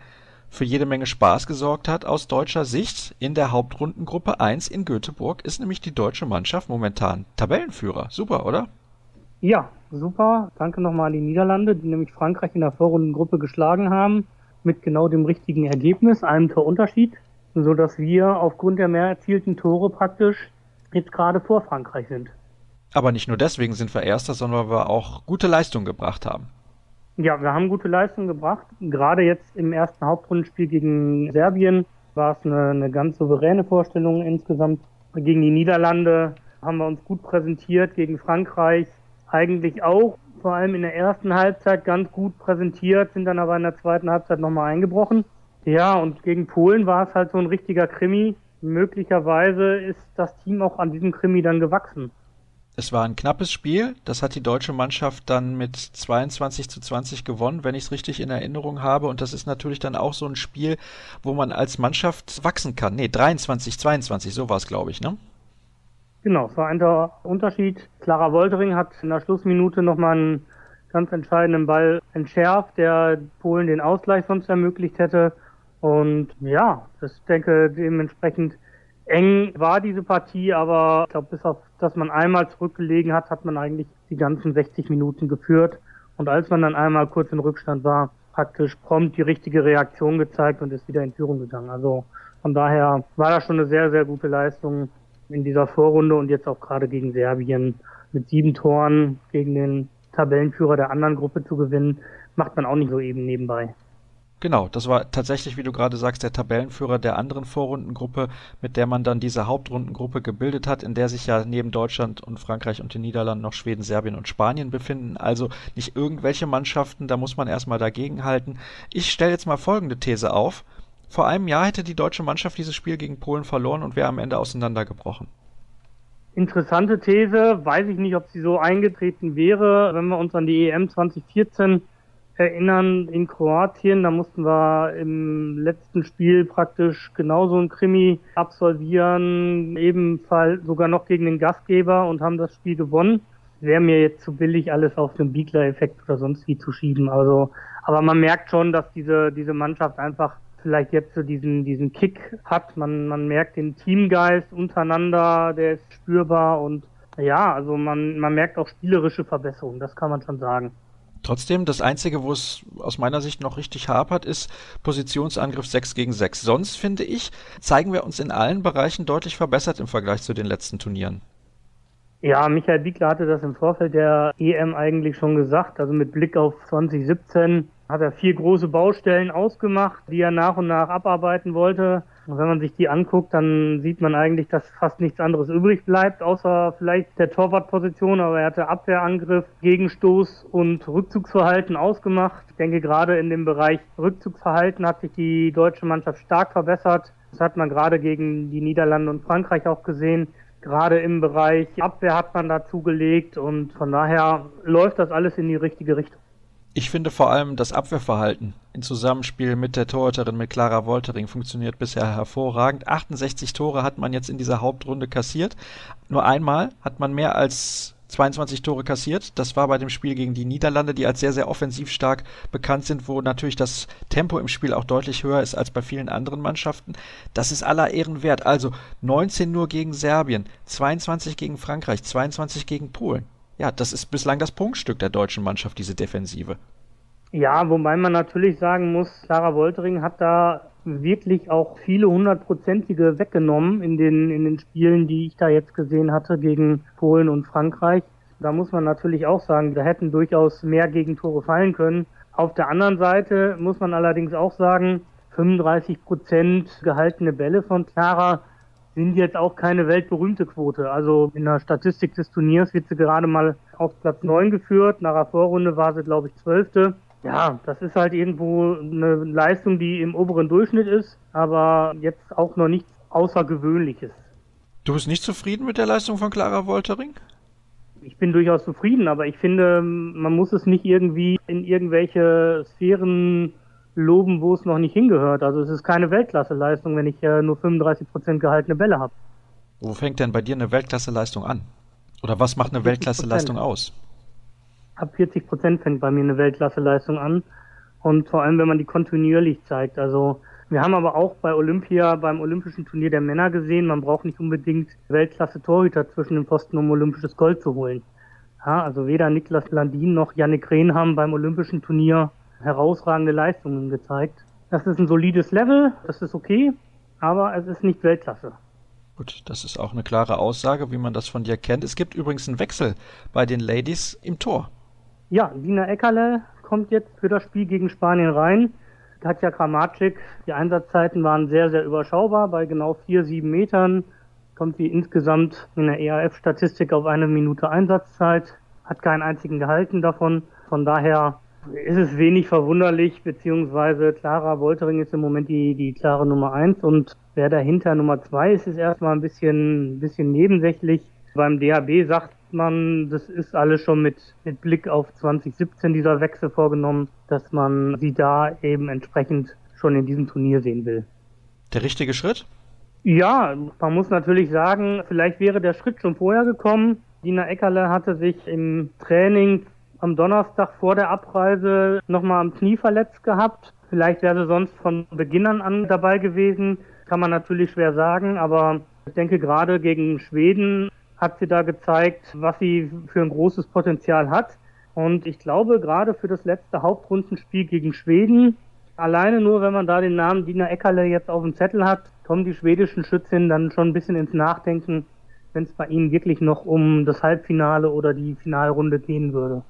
für jede Menge Spaß gesorgt hat aus deutscher Sicht. In der Hauptrundengruppe 1 in Göteborg ist nämlich die deutsche Mannschaft momentan Tabellenführer. Super, oder? Ja, super. Danke nochmal an die Niederlande, die nämlich Frankreich in der Vorrundengruppe geschlagen haben. Mit genau dem richtigen Ergebnis, einem Torunterschied, so dass wir aufgrund der mehr erzielten Tore praktisch jetzt gerade vor Frankreich sind. Aber nicht nur deswegen sind wir Erster, sondern weil wir auch gute Leistungen gebracht haben. Ja, wir haben gute Leistungen gebracht. Gerade jetzt im ersten Hauptrundenspiel gegen Serbien war es eine, eine ganz souveräne Vorstellung insgesamt. Gegen die Niederlande haben wir uns gut präsentiert, gegen Frankreich eigentlich auch, vor allem in der ersten Halbzeit ganz gut präsentiert, sind dann aber in der zweiten Halbzeit nochmal eingebrochen. Ja, und gegen Polen war es halt so ein richtiger Krimi. Möglicherweise ist das Team auch an diesem Krimi dann gewachsen. Es war ein knappes Spiel. Das hat die deutsche Mannschaft dann mit 22 zu 20 gewonnen, wenn ich es richtig in Erinnerung habe. Und das ist natürlich dann auch so ein Spiel, wo man als Mannschaft wachsen kann. Nee, 23, 22, so war es, glaube ich, ne? Genau, es war ein Unterschied. Clara Woltering hat in der Schlussminute nochmal einen ganz entscheidenden Ball entschärft, der Polen den Ausgleich sonst ermöglicht hätte. Und ja, ich denke, dementsprechend eng war diese Partie, aber ich glaube, bis auf, dass man einmal zurückgelegen hat, hat man eigentlich die ganzen 60 Minuten geführt. Und als man dann einmal kurz in Rückstand war, praktisch prompt die richtige Reaktion gezeigt und ist wieder in Führung gegangen. Also von daher war das schon eine sehr, sehr gute Leistung in dieser Vorrunde und jetzt auch gerade gegen Serbien mit sieben Toren gegen den Tabellenführer der anderen Gruppe zu gewinnen, macht man auch nicht so eben nebenbei. Genau, das war tatsächlich, wie du gerade sagst, der Tabellenführer der anderen Vorrundengruppe, mit der man dann diese Hauptrundengruppe gebildet hat, in der sich ja neben Deutschland und Frankreich und den Niederlanden noch Schweden, Serbien und Spanien befinden. Also nicht irgendwelche Mannschaften, da muss man erstmal dagegenhalten. Ich stelle jetzt mal folgende These auf. Vor einem Jahr hätte die deutsche Mannschaft dieses Spiel gegen Polen verloren und wäre am Ende auseinandergebrochen. Interessante These, weiß ich nicht, ob sie so eingetreten wäre, wenn wir uns an die EM 2014 erinnern, in Kroatien, da mussten wir im letzten Spiel praktisch genauso ein Krimi absolvieren, ebenfalls sogar noch gegen den Gastgeber und haben das Spiel gewonnen. Wäre mir jetzt zu billig, alles auf den Biegler-Effekt oder sonst wie zu schieben. Also, aber man merkt schon, dass diese, diese Mannschaft einfach vielleicht jetzt so diesen, diesen Kick hat. Man, man merkt den Teamgeist untereinander, der ist spürbar und ja, also man, man merkt auch spielerische Verbesserungen, das kann man schon sagen. Trotzdem, das Einzige, wo es aus meiner Sicht noch richtig hapert, ist Positionsangriff 6 gegen 6. Sonst, finde ich, zeigen wir uns in allen Bereichen deutlich verbessert im Vergleich zu den letzten Turnieren. Ja, Michael Biegler hatte das im Vorfeld der EM eigentlich schon gesagt. Also mit Blick auf 2017 hat er vier große Baustellen ausgemacht, die er nach und nach abarbeiten wollte. Und wenn man sich die anguckt, dann sieht man eigentlich, dass fast nichts anderes übrig bleibt, außer vielleicht der Torwartposition. Aber er hatte Abwehrangriff, Gegenstoß und Rückzugsverhalten ausgemacht. Ich denke, gerade in dem Bereich Rückzugsverhalten hat sich die deutsche Mannschaft stark verbessert. Das hat man gerade gegen die Niederlande und Frankreich auch gesehen. Gerade im Bereich Abwehr hat man dazu gelegt und von daher läuft das alles in die richtige Richtung. Ich finde vor allem das Abwehrverhalten im Zusammenspiel mit der Torhüterin mit Clara Woltering funktioniert bisher hervorragend. 68 Tore hat man jetzt in dieser Hauptrunde kassiert. Nur einmal hat man mehr als 22 Tore kassiert. Das war bei dem Spiel gegen die Niederlande, die als sehr, sehr offensiv stark bekannt sind, wo natürlich das Tempo im Spiel auch deutlich höher ist als bei vielen anderen Mannschaften. Das ist aller Ehren wert. Also 19 nur gegen Serbien, 22 gegen Frankreich, 22 gegen Polen ja, das ist bislang das Punktstück der deutschen Mannschaft, diese Defensive. Ja, wobei man natürlich sagen muss, Clara Woltering hat da wirklich auch viele hundertprozentige weggenommen in den, in den Spielen, die ich da jetzt gesehen hatte gegen Polen und Frankreich. Da muss man natürlich auch sagen, da hätten durchaus mehr Gegentore fallen können. Auf der anderen Seite muss man allerdings auch sagen, 35 Prozent gehaltene Bälle von Clara sind jetzt auch keine weltberühmte Quote. Also in der Statistik des Turniers wird sie gerade mal auf Platz 9 geführt. Nach der Vorrunde war sie, glaube ich, Zwölfte. Ja, das ist halt irgendwo eine Leistung, die im oberen Durchschnitt ist, aber jetzt auch noch nichts Außergewöhnliches. Du bist nicht zufrieden mit der Leistung von Clara Woltering? Ich bin durchaus zufrieden, aber ich finde, man muss es nicht irgendwie in irgendwelche Sphären loben, wo es noch nicht hingehört. Also es ist keine Weltklasseleistung, wenn ich äh, nur 35% gehaltene Bälle habe. Wo fängt denn bei dir eine Weltklasseleistung an? Oder was macht eine Weltklasseleistung aus? Ab 40% fängt bei mir eine Weltklasseleistung an. Und vor allem, wenn man die kontinuierlich zeigt. Also wir haben aber auch bei Olympia, beim Olympischen Turnier der Männer gesehen, man braucht nicht unbedingt Weltklasse-Torhüter zwischen den Posten, um olympisches Gold zu holen. Ja, also weder Niklas Landin noch Yannick Rehn haben beim Olympischen Turnier herausragende Leistungen gezeigt. Das ist ein solides Level, das ist okay, aber es ist nicht Weltklasse. Gut, das ist auch eine klare Aussage, wie man das von dir kennt. Es gibt übrigens einen Wechsel bei den Ladies im Tor. Ja, Dina Eckerle kommt jetzt für das Spiel gegen Spanien rein. Katja Kramacik, die Einsatzzeiten waren sehr, sehr überschaubar. Bei genau vier, sieben Metern kommt sie insgesamt in der EAF-Statistik auf eine Minute Einsatzzeit, hat keinen einzigen gehalten davon. Von daher ist es wenig verwunderlich, beziehungsweise Clara Woltering ist im Moment die, die klare Nummer eins und wer dahinter Nummer zwei ist, ist erstmal ein bisschen, ein bisschen nebensächlich. Beim DHB sagt man, das ist alles schon mit, mit Blick auf 2017 dieser Wechsel vorgenommen, dass man sie da eben entsprechend schon in diesem Turnier sehen will. Der richtige Schritt? Ja, man muss natürlich sagen, vielleicht wäre der Schritt schon vorher gekommen. Dina Eckerle hatte sich im Training am Donnerstag vor der Abreise nochmal am Knie verletzt gehabt. Vielleicht wäre sie sonst von Beginn an dabei gewesen. Kann man natürlich schwer sagen, aber ich denke gerade gegen Schweden hat sie da gezeigt, was sie für ein großes Potenzial hat. Und ich glaube, gerade für das letzte Hauptrundenspiel gegen Schweden, alleine nur, wenn man da den Namen Dina Eckerle jetzt auf dem Zettel hat, kommen die schwedischen Schützinnen dann schon ein bisschen ins Nachdenken, wenn es bei ihnen wirklich noch um das Halbfinale oder die Finalrunde gehen würde.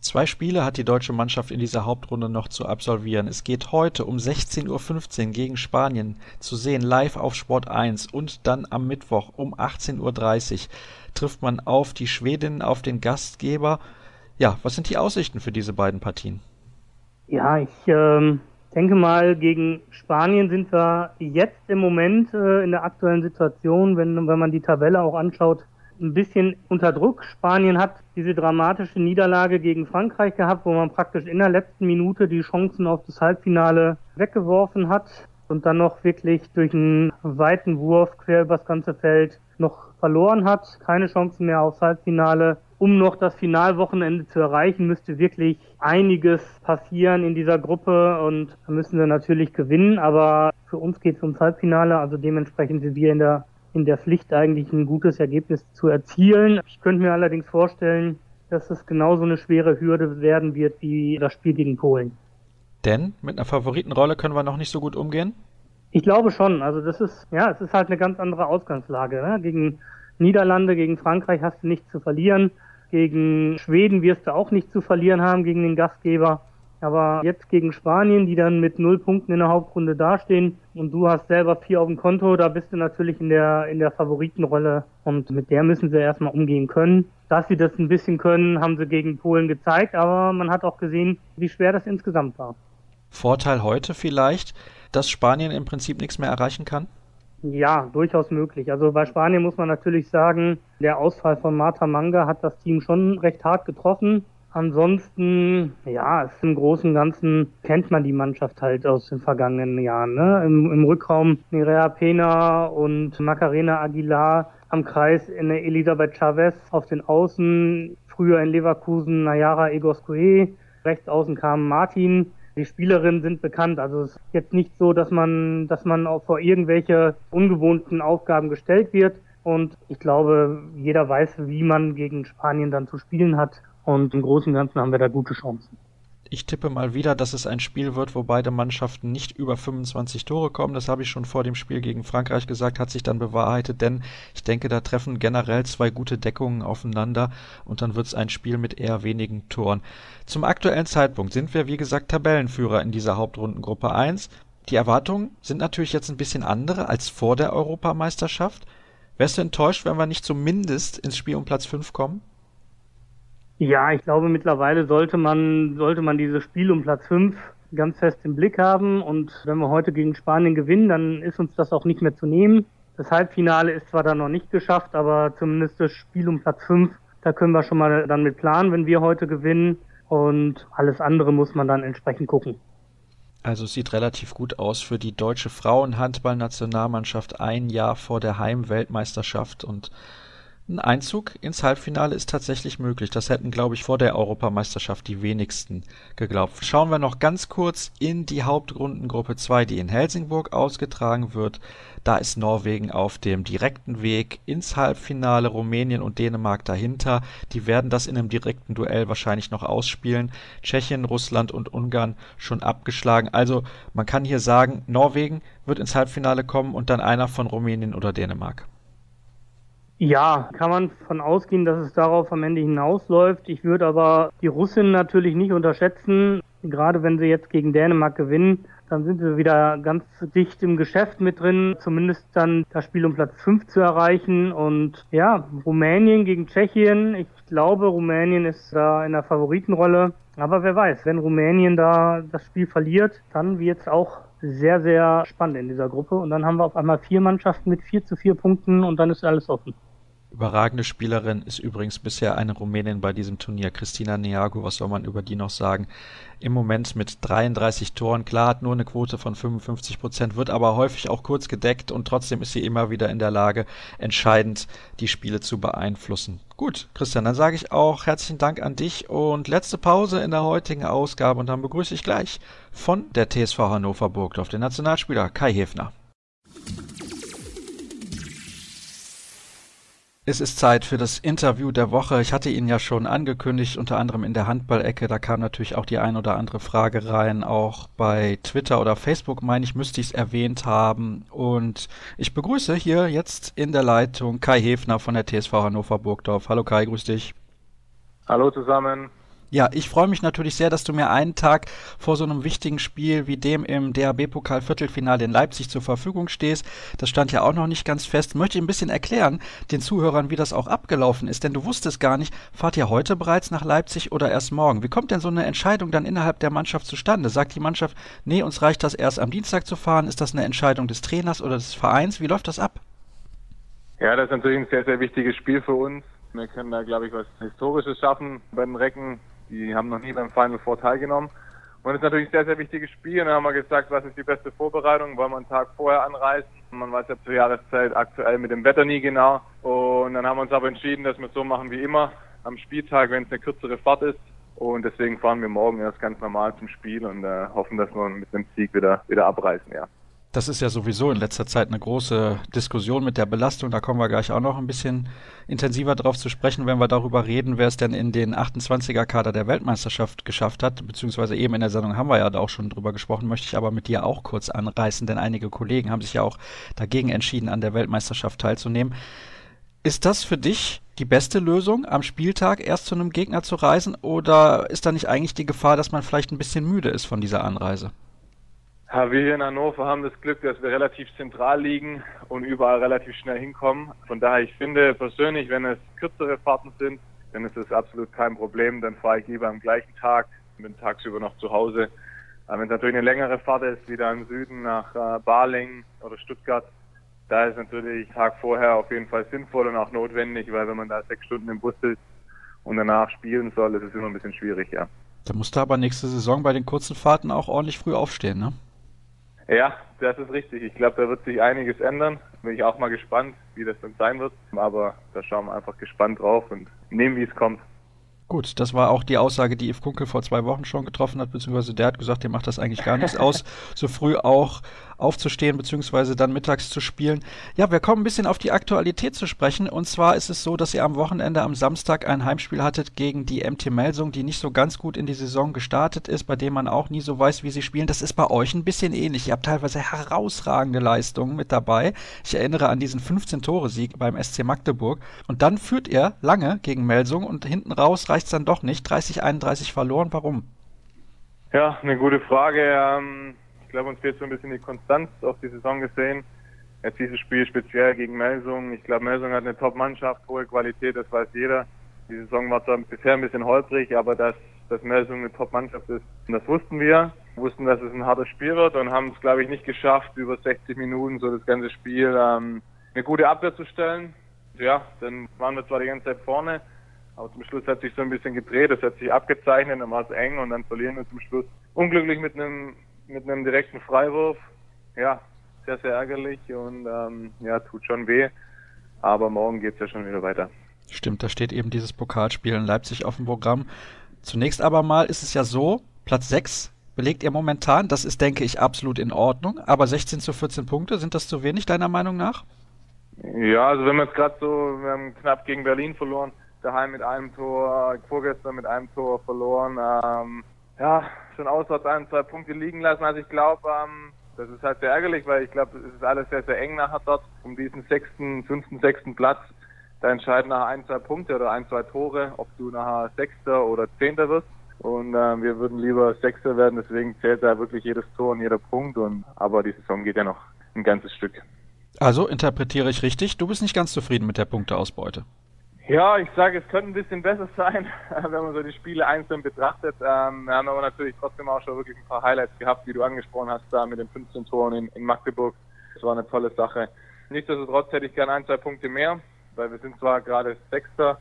Zwei Spiele hat die deutsche Mannschaft in dieser Hauptrunde noch zu absolvieren. Es geht heute um 16.15 Uhr gegen Spanien zu sehen, live auf Sport 1 und dann am Mittwoch um 18.30 Uhr trifft man auf die Schwedinnen, auf den Gastgeber. Ja, was sind die Aussichten für diese beiden Partien? Ja, ich ähm, denke mal, gegen Spanien sind wir jetzt im Moment äh, in der aktuellen Situation, wenn, wenn man die Tabelle auch anschaut, ein bisschen unter Druck. Spanien hat diese dramatische Niederlage gegen Frankreich gehabt, wo man praktisch in der letzten Minute die Chancen auf das Halbfinale weggeworfen hat und dann noch wirklich durch einen weiten Wurf quer übers ganze Feld noch verloren hat. Keine Chancen mehr aufs Halbfinale. Um noch das Finalwochenende zu erreichen, müsste wirklich einiges passieren in dieser Gruppe und da müssen wir natürlich gewinnen. Aber für uns geht es ums Halbfinale, also dementsprechend sind wir in der in der Pflicht eigentlich ein gutes Ergebnis zu erzielen. Ich könnte mir allerdings vorstellen, dass es genauso eine schwere Hürde werden wird wie das Spiel gegen Polen. Denn mit einer Favoritenrolle können wir noch nicht so gut umgehen? Ich glaube schon. Also das ist, ja, es ist halt eine ganz andere Ausgangslage. Ne? Gegen Niederlande, gegen Frankreich hast du nichts zu verlieren. Gegen Schweden wirst du auch nichts zu verlieren haben, gegen den Gastgeber. Aber jetzt gegen Spanien, die dann mit null Punkten in der Hauptrunde dastehen und du hast selber vier auf dem Konto, da bist du natürlich in der, in der Favoritenrolle und mit der müssen sie erstmal umgehen können. Dass sie das ein bisschen können, haben sie gegen Polen gezeigt, aber man hat auch gesehen, wie schwer das insgesamt war. Vorteil heute vielleicht, dass Spanien im Prinzip nichts mehr erreichen kann? Ja, durchaus möglich. Also bei Spanien muss man natürlich sagen, der Ausfall von Marta Manga hat das Team schon recht hart getroffen. Ansonsten, ja, im Großen und Ganzen kennt man die Mannschaft halt aus den vergangenen Jahren. Ne? Im, Im Rückraum Nerea Pena und Macarena Aguilar am Kreis in Elisabeth Chavez auf den Außen, früher in Leverkusen Nayara Egoscoe, rechts außen kam Martin. Die Spielerinnen sind bekannt, also es ist jetzt nicht so, dass man, dass man auch vor irgendwelche ungewohnten Aufgaben gestellt wird. Und ich glaube, jeder weiß, wie man gegen Spanien dann zu spielen hat. Und im Großen und Ganzen haben wir da gute Chancen. Ich tippe mal wieder, dass es ein Spiel wird, wo beide Mannschaften nicht über 25 Tore kommen. Das habe ich schon vor dem Spiel gegen Frankreich gesagt, hat sich dann bewahrheitet, denn ich denke, da treffen generell zwei gute Deckungen aufeinander und dann wird es ein Spiel mit eher wenigen Toren. Zum aktuellen Zeitpunkt sind wir, wie gesagt, Tabellenführer in dieser Hauptrundengruppe 1. Die Erwartungen sind natürlich jetzt ein bisschen andere als vor der Europameisterschaft. Wärst du enttäuscht, wenn wir nicht zumindest ins Spiel um Platz 5 kommen? Ja, ich glaube, mittlerweile sollte man, sollte man dieses Spiel um Platz 5 ganz fest im Blick haben. Und wenn wir heute gegen Spanien gewinnen, dann ist uns das auch nicht mehr zu nehmen. Das Halbfinale ist zwar dann noch nicht geschafft, aber zumindest das Spiel um Platz 5, da können wir schon mal dann mit planen, wenn wir heute gewinnen. Und alles andere muss man dann entsprechend gucken. Also es sieht relativ gut aus für die deutsche Frauenhandballnationalmannschaft ein Jahr vor der Heimweltmeisterschaft und ein Einzug ins Halbfinale ist tatsächlich möglich. Das hätten, glaube ich, vor der Europameisterschaft die wenigsten geglaubt. Schauen wir noch ganz kurz in die Hauptrundengruppe 2, die in Helsingborg ausgetragen wird. Da ist Norwegen auf dem direkten Weg ins Halbfinale, Rumänien und Dänemark dahinter. Die werden das in einem direkten Duell wahrscheinlich noch ausspielen. Tschechien, Russland und Ungarn schon abgeschlagen. Also man kann hier sagen, Norwegen wird ins Halbfinale kommen und dann einer von Rumänien oder Dänemark. Ja, kann man von ausgehen, dass es darauf am Ende hinausläuft. Ich würde aber die Russen natürlich nicht unterschätzen. Gerade wenn sie jetzt gegen Dänemark gewinnen, dann sind sie wieder ganz dicht im Geschäft mit drin, zumindest dann das Spiel um Platz 5 zu erreichen. Und ja, Rumänien gegen Tschechien. Ich glaube, Rumänien ist da in der Favoritenrolle. Aber wer weiß, wenn Rumänien da das Spiel verliert, dann wird es auch sehr, sehr spannend in dieser Gruppe. Und dann haben wir auf einmal vier Mannschaften mit vier zu vier Punkten und dann ist alles offen. Überragende Spielerin ist übrigens bisher eine Rumänin bei diesem Turnier, Christina Neagu. Was soll man über die noch sagen? Im Moment mit 33 Toren. Klar hat nur eine Quote von 55 Prozent, wird aber häufig auch kurz gedeckt und trotzdem ist sie immer wieder in der Lage, entscheidend die Spiele zu beeinflussen. Gut, Christian, dann sage ich auch herzlichen Dank an dich und letzte Pause in der heutigen Ausgabe und dann begrüße ich gleich von der TSV Hannover Burgdorf den Nationalspieler Kai Hefner. Es ist Zeit für das Interview der Woche. Ich hatte ihn ja schon angekündigt, unter anderem in der Handballecke. Da kam natürlich auch die ein oder andere Frage rein. Auch bei Twitter oder Facebook, meine ich, müsste ich es erwähnt haben. Und ich begrüße hier jetzt in der Leitung Kai Hefner von der TSV Hannover Burgdorf. Hallo Kai, grüß dich. Hallo zusammen. Ja, ich freue mich natürlich sehr, dass du mir einen Tag vor so einem wichtigen Spiel wie dem im DAB-Pokal Viertelfinale in Leipzig zur Verfügung stehst. Das stand ja auch noch nicht ganz fest. Möchte ich ein bisschen erklären den Zuhörern, wie das auch abgelaufen ist, denn du wusstest gar nicht, fahrt ihr heute bereits nach Leipzig oder erst morgen? Wie kommt denn so eine Entscheidung dann innerhalb der Mannschaft zustande? Sagt die Mannschaft, nee, uns reicht das erst am Dienstag zu fahren? Ist das eine Entscheidung des Trainers oder des Vereins? Wie läuft das ab? Ja, das ist natürlich ein sehr, sehr wichtiges Spiel für uns. Wir können da, glaube ich, was Historisches schaffen bei den Recken. Die haben noch nie beim Final Four teilgenommen. Und es ist natürlich ein sehr, sehr wichtiges Spiel. Und dann haben wir gesagt, was ist die beste Vorbereitung? Wollen wir einen Tag vorher anreisen? Man weiß ja zur Jahreszeit aktuell mit dem Wetter nie genau. Und dann haben wir uns aber entschieden, dass wir es so machen wie immer. Am Spieltag, wenn es eine kürzere Fahrt ist. Und deswegen fahren wir morgen erst ganz normal zum Spiel und äh, hoffen, dass wir mit einem Sieg wieder, wieder abreisen, ja. Das ist ja sowieso in letzter Zeit eine große Diskussion mit der Belastung. Da kommen wir gleich auch noch ein bisschen intensiver drauf zu sprechen, wenn wir darüber reden, wer es denn in den 28er Kader der Weltmeisterschaft geschafft hat. Beziehungsweise eben in der Sendung haben wir ja da auch schon drüber gesprochen, möchte ich aber mit dir auch kurz anreißen, denn einige Kollegen haben sich ja auch dagegen entschieden, an der Weltmeisterschaft teilzunehmen. Ist das für dich die beste Lösung, am Spieltag erst zu einem Gegner zu reisen oder ist da nicht eigentlich die Gefahr, dass man vielleicht ein bisschen müde ist von dieser Anreise? Ja, wir hier in Hannover haben das Glück, dass wir relativ zentral liegen und überall relativ schnell hinkommen. Von daher, ich finde persönlich, wenn es kürzere Fahrten sind, dann ist es absolut kein Problem. Dann fahre ich lieber am gleichen Tag, bin tagsüber noch zu Hause. Aber wenn es natürlich eine längere Fahrt ist, wieder im Süden nach äh, Baling oder Stuttgart, da ist natürlich Tag vorher auf jeden Fall sinnvoll und auch notwendig, weil wenn man da sechs Stunden im Bus sitzt und danach spielen soll, ist es immer ein bisschen schwierig, ja. Da musst du aber nächste Saison bei den kurzen Fahrten auch ordentlich früh aufstehen, ne? Ja, das ist richtig. Ich glaube, da wird sich einiges ändern. Bin ich auch mal gespannt, wie das dann sein wird. Aber da schauen wir einfach gespannt drauf und nehmen, wie es kommt. Gut, das war auch die Aussage, die Yves Kunkel vor zwei Wochen schon getroffen hat, beziehungsweise der hat gesagt, der macht das eigentlich gar nichts (laughs) aus, so früh auch aufzustehen, beziehungsweise dann mittags zu spielen. Ja, wir kommen ein bisschen auf die Aktualität zu sprechen. Und zwar ist es so, dass ihr am Wochenende, am Samstag, ein Heimspiel hattet gegen die MT Melsung, die nicht so ganz gut in die Saison gestartet ist, bei dem man auch nie so weiß, wie sie spielen. Das ist bei euch ein bisschen ähnlich. Ihr habt teilweise herausragende Leistungen mit dabei. Ich erinnere an diesen 15-Tore-Sieg beim SC Magdeburg. Und dann führt ihr lange gegen Melsung und hinten raus reicht es dann doch nicht. 30-31 verloren. Warum? Ja, eine gute Frage. Ähm ich glaube, uns fehlt so ein bisschen die Konstanz auf die Saison gesehen. Jetzt dieses Spiel speziell gegen Melsung. Ich glaube, Melsung hat eine Top-Mannschaft, hohe Qualität, das weiß jeder. Die Saison war zwar bisher ein bisschen holprig, aber dass, dass Melsung eine Top-Mannschaft ist, das wussten wir. Wir wussten, dass es ein hartes Spiel wird und haben es, glaube ich, nicht geschafft, über 60 Minuten so das ganze Spiel ähm, eine gute Abwehr zu stellen. Ja, dann waren wir zwar die ganze Zeit vorne, aber zum Schluss hat sich so ein bisschen gedreht, es hat sich abgezeichnet, dann war es eng und dann verlieren wir zum Schluss unglücklich mit einem mit einem direkten Freiwurf. Ja, sehr, sehr ärgerlich und ähm, ja, tut schon weh. Aber morgen geht's ja schon wieder weiter. Stimmt, da steht eben dieses Pokalspiel in Leipzig auf dem Programm. Zunächst aber mal ist es ja so, Platz 6 belegt ihr momentan. Das ist, denke ich, absolut in Ordnung. Aber 16 zu 14 Punkte, sind das zu wenig, deiner Meinung nach? Ja, also wenn wir jetzt gerade so, wir haben knapp gegen Berlin verloren, daheim mit einem Tor, vorgestern mit einem Tor verloren. Ähm, ja, schon auswärts ein, zwei Punkte liegen lassen. Also ich glaube, ähm, das ist halt sehr ärgerlich, weil ich glaube, es ist alles sehr, sehr eng nachher dort um diesen sechsten, fünften, sechsten Platz. Da entscheiden nachher ein, zwei Punkte oder ein, zwei Tore, ob du nachher Sechster oder Zehnter wirst. Und äh, wir würden lieber Sechster werden, deswegen zählt da wirklich jedes Tor und jeder Punkt. Und aber die Saison geht ja noch ein ganzes Stück. Also interpretiere ich richtig, du bist nicht ganz zufrieden mit der Punkteausbeute. Ja, ich sage, es könnte ein bisschen besser (laughs) sein, wenn man so die Spiele einzeln betrachtet. Ähm, wir haben aber natürlich trotzdem auch schon wirklich ein paar Highlights gehabt, wie du angesprochen hast, da mit den 15 Toren in, in Magdeburg. Das war eine tolle Sache. Nichtsdestotrotz hätte ich gern ein, zwei Punkte mehr, weil wir sind zwar gerade Sechster,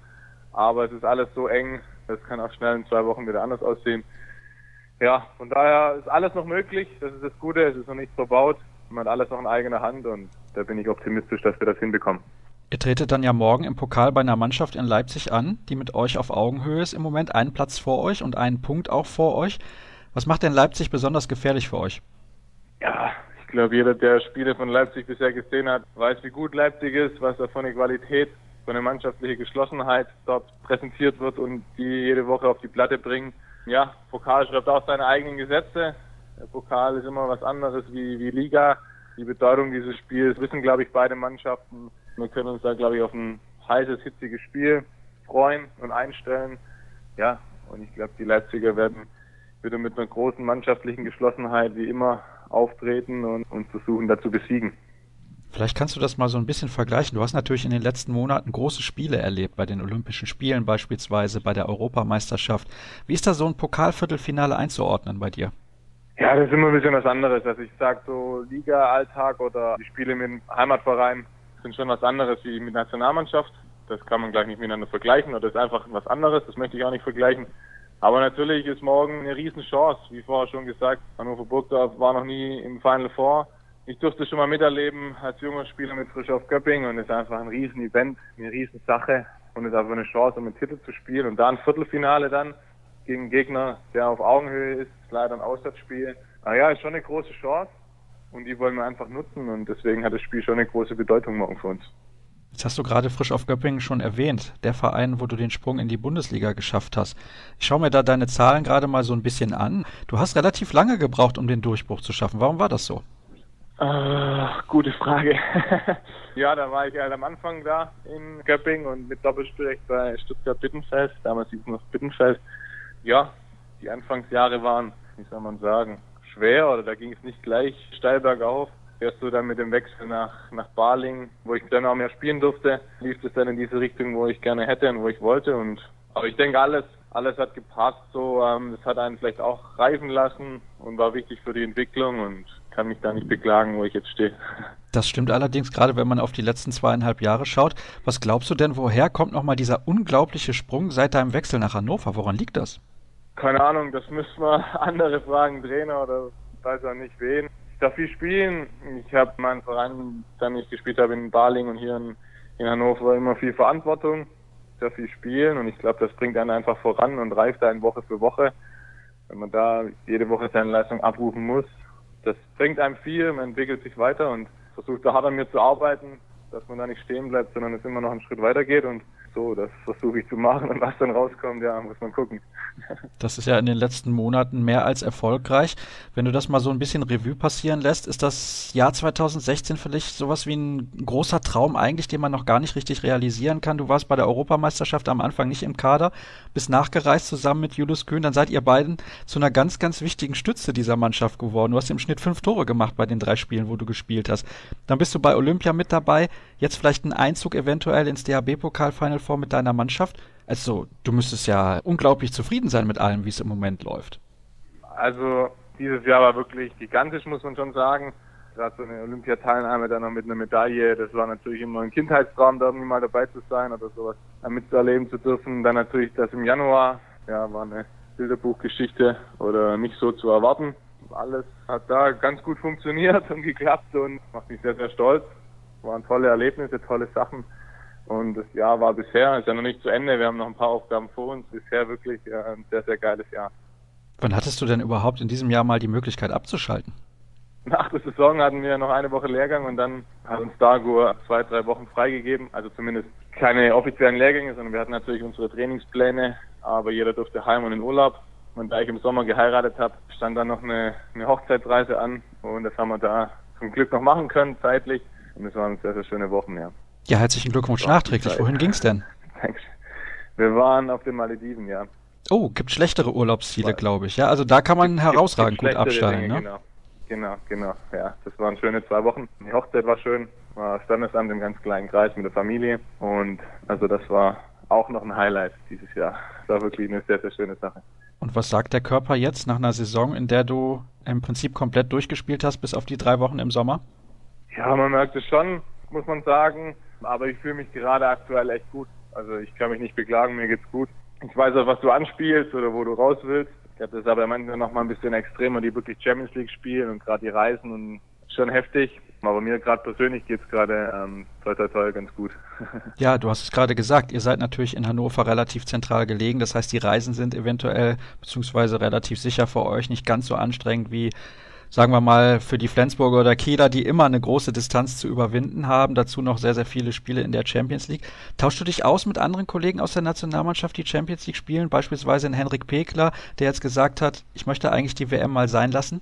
aber es ist alles so eng, das kann auch schnell in zwei Wochen wieder anders aussehen. Ja, von daher ist alles noch möglich. Das ist das Gute. Es ist noch nicht verbaut. Man hat alles noch in eigener Hand und da bin ich optimistisch, dass wir das hinbekommen. Ihr tretet dann ja morgen im Pokal bei einer Mannschaft in Leipzig an, die mit euch auf Augenhöhe ist im Moment, einen Platz vor euch und einen Punkt auch vor euch. Was macht denn Leipzig besonders gefährlich für euch? Ja, ich glaube, jeder, der Spiele von Leipzig bisher gesehen hat, weiß, wie gut Leipzig ist, was da von der Qualität so eine mannschaftliche Geschlossenheit dort präsentiert wird und die jede Woche auf die Platte bringen. Ja, Pokal schreibt auch seine eigenen Gesetze. Der Pokal ist immer was anderes wie, wie Liga. Die Bedeutung dieses Spiels wissen, glaube ich, beide Mannschaften. Wir können uns da, glaube ich, auf ein heißes, hitziges Spiel freuen und einstellen. Ja, und ich glaube, die Leipziger werden wieder mit einer großen mannschaftlichen Geschlossenheit wie immer auftreten und, und versuchen, da zu besiegen. Vielleicht kannst du das mal so ein bisschen vergleichen. Du hast natürlich in den letzten Monaten große Spiele erlebt, bei den Olympischen Spielen beispielsweise, bei der Europameisterschaft. Wie ist da so ein Pokalviertelfinale einzuordnen bei dir? Ja, das ist immer ein bisschen was anderes. Also ich sag so Liga-Alltag oder die Spiele mit dem Heimatverein sind schon was anderes wie mit Nationalmannschaft. Das kann man gleich nicht miteinander vergleichen oder ist einfach was anderes. Das möchte ich auch nicht vergleichen. Aber natürlich ist morgen eine Riesenchance, wie vorher schon gesagt. Hannover Burgdorf war noch nie im Final Four ich durfte schon mal miterleben als junger Spieler mit Frisch auf Göpping und es ist einfach ein Riesen-Event, eine Riesensache und es ist einfach eine Chance, um einen Titel zu spielen und da ein Viertelfinale dann gegen einen Gegner, der auf Augenhöhe ist, ist leider ein Auswärtsspiel. Naja, ist schon eine große Chance und die wollen wir einfach nutzen und deswegen hat das Spiel schon eine große Bedeutung morgen für uns. Jetzt hast du gerade frisch auf Göppingen schon erwähnt, der Verein, wo du den Sprung in die Bundesliga geschafft hast. Ich schaue mir da deine Zahlen gerade mal so ein bisschen an. Du hast relativ lange gebraucht, um den Durchbruch zu schaffen. Warum war das so? Uh, gute Frage. (laughs) ja, da war ich halt am Anfang da in Göpping und mit Doppelspielrecht bei Stuttgart Bittenfeld. Damals hieß es noch Bittenfeld. Ja, die Anfangsjahre waren, wie soll man sagen, schwer oder da ging es nicht gleich steil bergauf. Erst so dann mit dem Wechsel nach, nach Baling, wo ich dann auch mehr spielen durfte, lief es dann in diese Richtung, wo ich gerne hätte und wo ich wollte. Und aber ich denke, alles, alles hat gepasst. So, ähm, das hat einen vielleicht auch reifen lassen und war wichtig für die Entwicklung und kann mich da nicht beklagen, wo ich jetzt stehe. (laughs) Das stimmt allerdings, gerade wenn man auf die letzten zweieinhalb Jahre schaut. Was glaubst du denn, woher kommt nochmal dieser unglaubliche Sprung seit deinem Wechsel nach Hannover? Woran liegt das? Keine Ahnung, das müssen wir (laughs) andere fragen, Trainer oder weiß auch nicht wen. Ich darf viel spielen. Ich habe meinen Verein, dann ich gespielt habe in Baling und hier in, in Hannover immer viel Verantwortung. Ich darf viel spielen und ich glaube, das bringt einen einfach voran und reift einen Woche für Woche. Wenn man da jede Woche seine Leistung abrufen muss, das bringt einem viel, man entwickelt sich weiter und versucht da hart an mir zu arbeiten, dass man da nicht stehen bleibt, sondern es immer noch einen Schritt weiter geht und so, das versuche ich zu machen und was dann rauskommt, ja, muss man gucken. Das ist ja in den letzten Monaten mehr als erfolgreich. Wenn du das mal so ein bisschen Revue passieren lässt, ist das Jahr 2016 vielleicht sowas wie ein großer Traum eigentlich, den man noch gar nicht richtig realisieren kann. Du warst bei der Europameisterschaft am Anfang nicht im Kader, bist nachgereist zusammen mit Julius Kühn, dann seid ihr beiden zu einer ganz, ganz wichtigen Stütze dieser Mannschaft geworden. Du hast im Schnitt fünf Tore gemacht bei den drei Spielen, wo du gespielt hast. Dann bist du bei Olympia mit dabei, jetzt vielleicht ein Einzug eventuell ins DHB-Pokal Final Four mit deiner Mannschaft. Also, du müsstest ja unglaublich zufrieden sein mit allem, wie es im Moment läuft. Also, dieses Jahr war wirklich gigantisch, muss man schon sagen. Gerade so eine Olympiateilnahme dann noch mit einer Medaille, das war natürlich immer ein Kindheitstraum, da irgendwie mal dabei zu sein oder sowas mitzuerleben zu dürfen. Dann natürlich das im Januar, ja, war eine Bilderbuchgeschichte oder nicht so zu erwarten. Alles hat da ganz gut funktioniert und geklappt und macht mich sehr, sehr stolz. Waren tolle Erlebnisse, tolle Sachen. Und das Jahr war bisher, ist ja noch nicht zu Ende, wir haben noch ein paar Aufgaben vor uns, bisher wirklich ein sehr, sehr geiles Jahr. Wann hattest du denn überhaupt in diesem Jahr mal die Möglichkeit abzuschalten? Nach der Saison hatten wir noch eine Woche Lehrgang und dann hat uns Dagur zwei, drei Wochen freigegeben. Also zumindest keine offiziellen Lehrgänge, sondern wir hatten natürlich unsere Trainingspläne, aber jeder durfte heim und in Urlaub. Und da ich im Sommer geheiratet habe, stand dann noch eine, eine Hochzeitsreise an und das haben wir da zum Glück noch machen können, zeitlich. Und es waren sehr, sehr schöne Wochen, ja. Ja, herzlichen Glückwunsch so, nachträglich. Wohin ging's denn? (laughs) Dankeschön. Wir waren auf den Malediven, ja. Oh, gibt schlechtere Urlaubsziele, glaube ich. Ja, also da kann man gibt, herausragend gibt gut absteigen, Dinge, ne? Genau. Genau, genau. Ja, das waren schöne zwei Wochen. Die Hochzeit war schön, war Standesamt im ganz kleinen Kreis mit der Familie und also das war auch noch ein Highlight dieses Jahr. Das war wirklich eine sehr, sehr schöne Sache. Und was sagt der Körper jetzt nach einer Saison, in der du im Prinzip komplett durchgespielt hast, bis auf die drei Wochen im Sommer? Ja, man merkt es schon, muss man sagen. Aber ich fühle mich gerade aktuell echt gut. Also ich kann mich nicht beklagen, mir geht's gut. Ich weiß auch, was du anspielst oder wo du raus willst. Ich habe das aber Ende noch mal ein bisschen extremer, die wirklich Champions League spielen und gerade die Reisen und schon heftig. Aber mir gerade persönlich geht's gerade ähm, toll, toll, toll, ganz gut. (laughs) ja, du hast es gerade gesagt, ihr seid natürlich in Hannover relativ zentral gelegen. Das heißt, die Reisen sind eventuell beziehungsweise relativ sicher für euch nicht ganz so anstrengend wie sagen wir mal, für die Flensburger oder Kieler, die immer eine große Distanz zu überwinden haben, dazu noch sehr, sehr viele Spiele in der Champions League. Tauschst du dich aus mit anderen Kollegen aus der Nationalmannschaft, die Champions League spielen? Beispielsweise in Henrik Pekler, der jetzt gesagt hat, ich möchte eigentlich die WM mal sein lassen?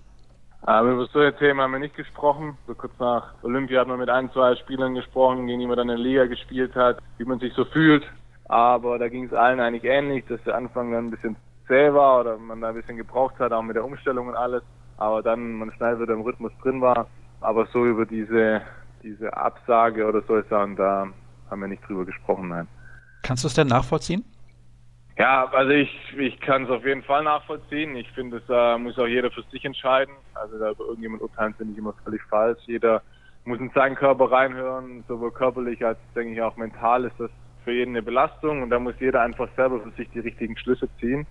Aber über so ein Thema haben wir nicht gesprochen. So kurz nach Olympia hat man mit ein, zwei Spielern gesprochen, gegen die man dann in der Liga gespielt hat, wie man sich so fühlt. Aber da ging es allen eigentlich ähnlich, dass der Anfang dann ein bisschen zäh war oder man da ein bisschen gebraucht hat, auch mit der Umstellung und alles aber dann man schnell wieder im Rhythmus drin war. Aber so über diese, diese Absage oder solche Sachen, da haben wir nicht drüber gesprochen, nein. Kannst du es denn nachvollziehen? Ja, also ich, ich kann es auf jeden Fall nachvollziehen. Ich finde, es äh, muss auch jeder für sich entscheiden. Also da über irgendjemand urteilen finde ich immer völlig falsch. Jeder muss in seinen Körper reinhören, sowohl körperlich als denke ich auch mental ist das für jeden eine Belastung und da muss jeder einfach selber für sich die richtigen Schlüsse ziehen.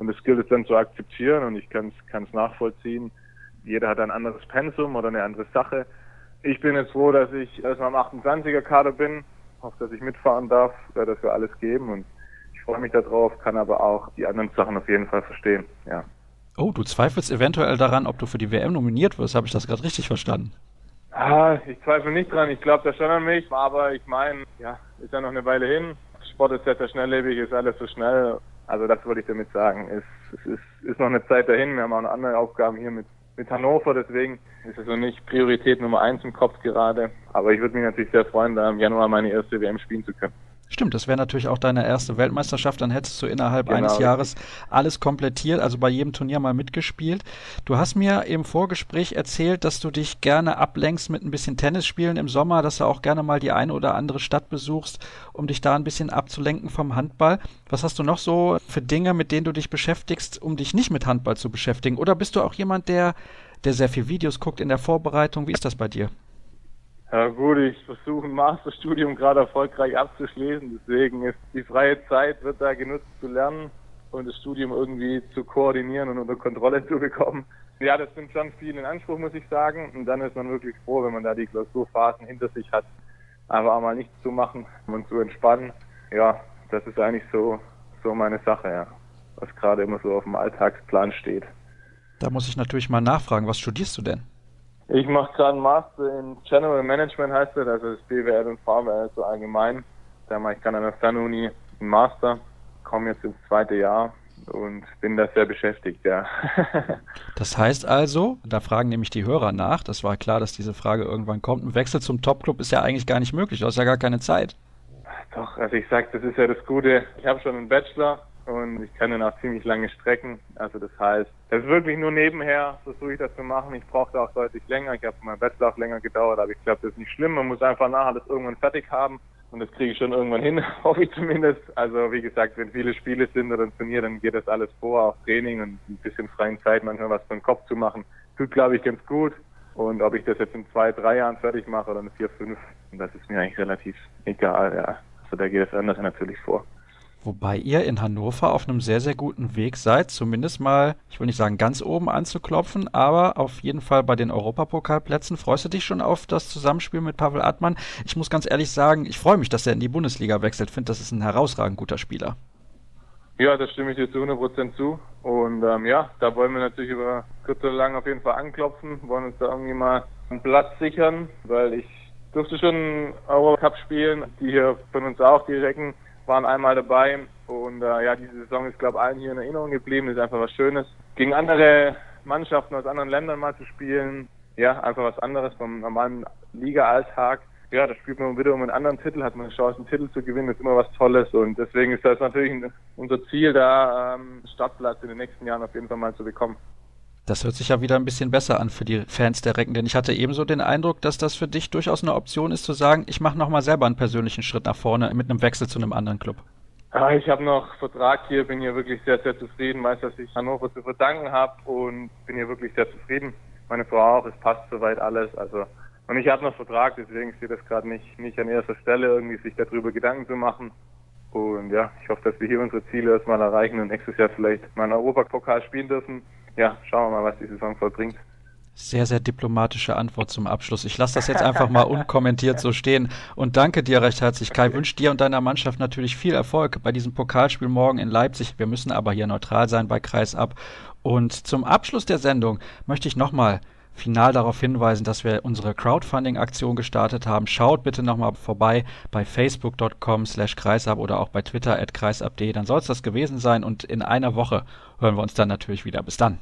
Und es gilt es dann zu akzeptieren und ich kann es nachvollziehen. Jeder hat ein anderes Pensum oder eine andere Sache. Ich bin jetzt froh, dass ich erstmal am 28er Kader bin. Hoffe, dass ich mitfahren darf, werde dafür alles geben und ich freue mich darauf, kann aber auch die anderen Sachen auf jeden Fall verstehen. Ja. Oh, du zweifelst eventuell daran, ob du für die WM nominiert wirst. Habe ich das gerade richtig verstanden? Ah, ich zweifle nicht dran. Ich glaube da schon an mich. Aber ich meine, ja, ist ja noch eine Weile hin. Sport ist sehr, sehr schnelllebig, ist alles so schnell. Also das wollte ich damit sagen. Es, es ist, ist noch eine Zeit dahin. Wir haben auch noch andere Aufgaben hier mit, mit Hannover, deswegen ist es noch nicht Priorität Nummer eins im Kopf gerade. Aber ich würde mich natürlich sehr freuen, da im Januar meine erste WM spielen zu können. Stimmt, das wäre natürlich auch deine erste Weltmeisterschaft. Dann hättest du innerhalb genau, eines Jahres alles komplettiert, also bei jedem Turnier mal mitgespielt. Du hast mir im Vorgespräch erzählt, dass du dich gerne ablenkst mit ein bisschen Tennisspielen im Sommer, dass du auch gerne mal die eine oder andere Stadt besuchst, um dich da ein bisschen abzulenken vom Handball. Was hast du noch so für Dinge, mit denen du dich beschäftigst, um dich nicht mit Handball zu beschäftigen? Oder bist du auch jemand, der, der sehr viel Videos guckt in der Vorbereitung? Wie ist das bei dir? Ja gut, ich versuche ein Masterstudium gerade erfolgreich abzuschließen, deswegen ist die freie Zeit wird da genutzt zu lernen und das Studium irgendwie zu koordinieren und unter Kontrolle zu bekommen. Ja, das sind schon viel in Anspruch, muss ich sagen. Und dann ist man wirklich froh, wenn man da die Klausurphasen hinter sich hat, einfach auch mal nichts zu machen und zu entspannen. Ja, das ist eigentlich so, so meine Sache, ja. Was gerade immer so auf dem Alltagsplan steht. Da muss ich natürlich mal nachfragen, was studierst du denn? Ich mache gerade einen Master in General Management, heißt das, also das BWL und VWL so allgemein. Da mache ich gerade an der Fernuni einen Master, komme jetzt ins zweite Jahr und bin da sehr beschäftigt, ja. (laughs) das heißt also, da fragen nämlich die Hörer nach, das war klar, dass diese Frage irgendwann kommt, ein Wechsel zum Topclub ist ja eigentlich gar nicht möglich, du hast ja gar keine Zeit. Doch, also ich sag, das ist ja das Gute. Ich habe schon einen Bachelor, und ich kann dann auch ziemlich lange strecken. Also das heißt, es ist wirklich nur nebenher, versuche ich das zu machen. Ich brauchte auch deutlich länger. Ich habe mein Bachelor auch länger gedauert, aber ich glaube, das ist nicht schlimm. Man muss einfach nachher das irgendwann fertig haben und das kriege ich schon irgendwann hin, (laughs) hoffe ich zumindest. Also wie gesagt, wenn viele Spiele sind oder ein Turnier, dann geht das alles vor, auch Training und ein bisschen freien Zeit, manchmal was für den Kopf zu machen. Tut, glaube ich, ganz gut. Und ob ich das jetzt in zwei, drei Jahren fertig mache oder in vier, fünf, das ist mir eigentlich relativ egal, ja. Also da geht es anders natürlich vor. Wobei ihr in Hannover auf einem sehr, sehr guten Weg seid, zumindest mal, ich will nicht sagen ganz oben anzuklopfen, aber auf jeden Fall bei den Europapokalplätzen. Freust du dich schon auf das Zusammenspiel mit Pavel Atman? Ich muss ganz ehrlich sagen, ich freue mich, dass er in die Bundesliga wechselt. Ich finde, das ist ein herausragend guter Spieler. Ja, das stimme ich dir zu 100% zu. Und ähm, ja, da wollen wir natürlich über kurz oder lang auf jeden Fall anklopfen, wollen uns da irgendwie mal einen Platz sichern, weil ich durfte schon Eurocup spielen, die hier von uns auch, die Recken waren einmal dabei und äh, ja, diese Saison ist, glaube ich, allen hier in Erinnerung geblieben. Ist einfach was Schönes. Gegen andere Mannschaften aus anderen Ländern mal zu spielen, ja, einfach was anderes vom normalen Liga-Alltag. Ja, da spielt man wieder um einen anderen Titel, hat man eine Chance, einen Titel zu gewinnen, ist immer was Tolles und deswegen ist das natürlich unser Ziel, da ähm, Startplatz in den nächsten Jahren auf jeden Fall mal zu bekommen. Das hört sich ja wieder ein bisschen besser an für die Fans der Recken, denn ich hatte ebenso den Eindruck, dass das für dich durchaus eine Option ist, zu sagen, ich mache nochmal selber einen persönlichen Schritt nach vorne mit einem Wechsel zu einem anderen Club. Ja, ich habe noch Vertrag hier, bin hier wirklich sehr, sehr zufrieden, weiß, dass ich Hannover zu verdanken habe und bin hier wirklich sehr zufrieden. Meine Frau auch, es passt soweit alles. Also und ich habe noch Vertrag, deswegen steht das gerade nicht, nicht an erster Stelle, irgendwie sich darüber Gedanken zu machen. Und ja, ich hoffe, dass wir hier unsere Ziele erstmal erreichen und nächstes Jahr vielleicht mal einen Europapokal spielen dürfen. Ja, schauen wir mal, was die Saison vollbringt. Sehr, sehr diplomatische Antwort zum Abschluss. Ich lasse das jetzt einfach mal (laughs) unkommentiert so stehen und danke dir recht herzlich, Kai. Wünsche dir und deiner Mannschaft natürlich viel Erfolg bei diesem Pokalspiel morgen in Leipzig. Wir müssen aber hier neutral sein bei Kreisab. Und zum Abschluss der Sendung möchte ich nochmal final darauf hinweisen, dass wir unsere Crowdfunding-Aktion gestartet haben. Schaut bitte nochmal vorbei bei facebook.com slash kreisab oder auch bei twitter at kreisab.de. Dann soll es das gewesen sein und in einer Woche hören wir uns dann natürlich wieder. Bis dann.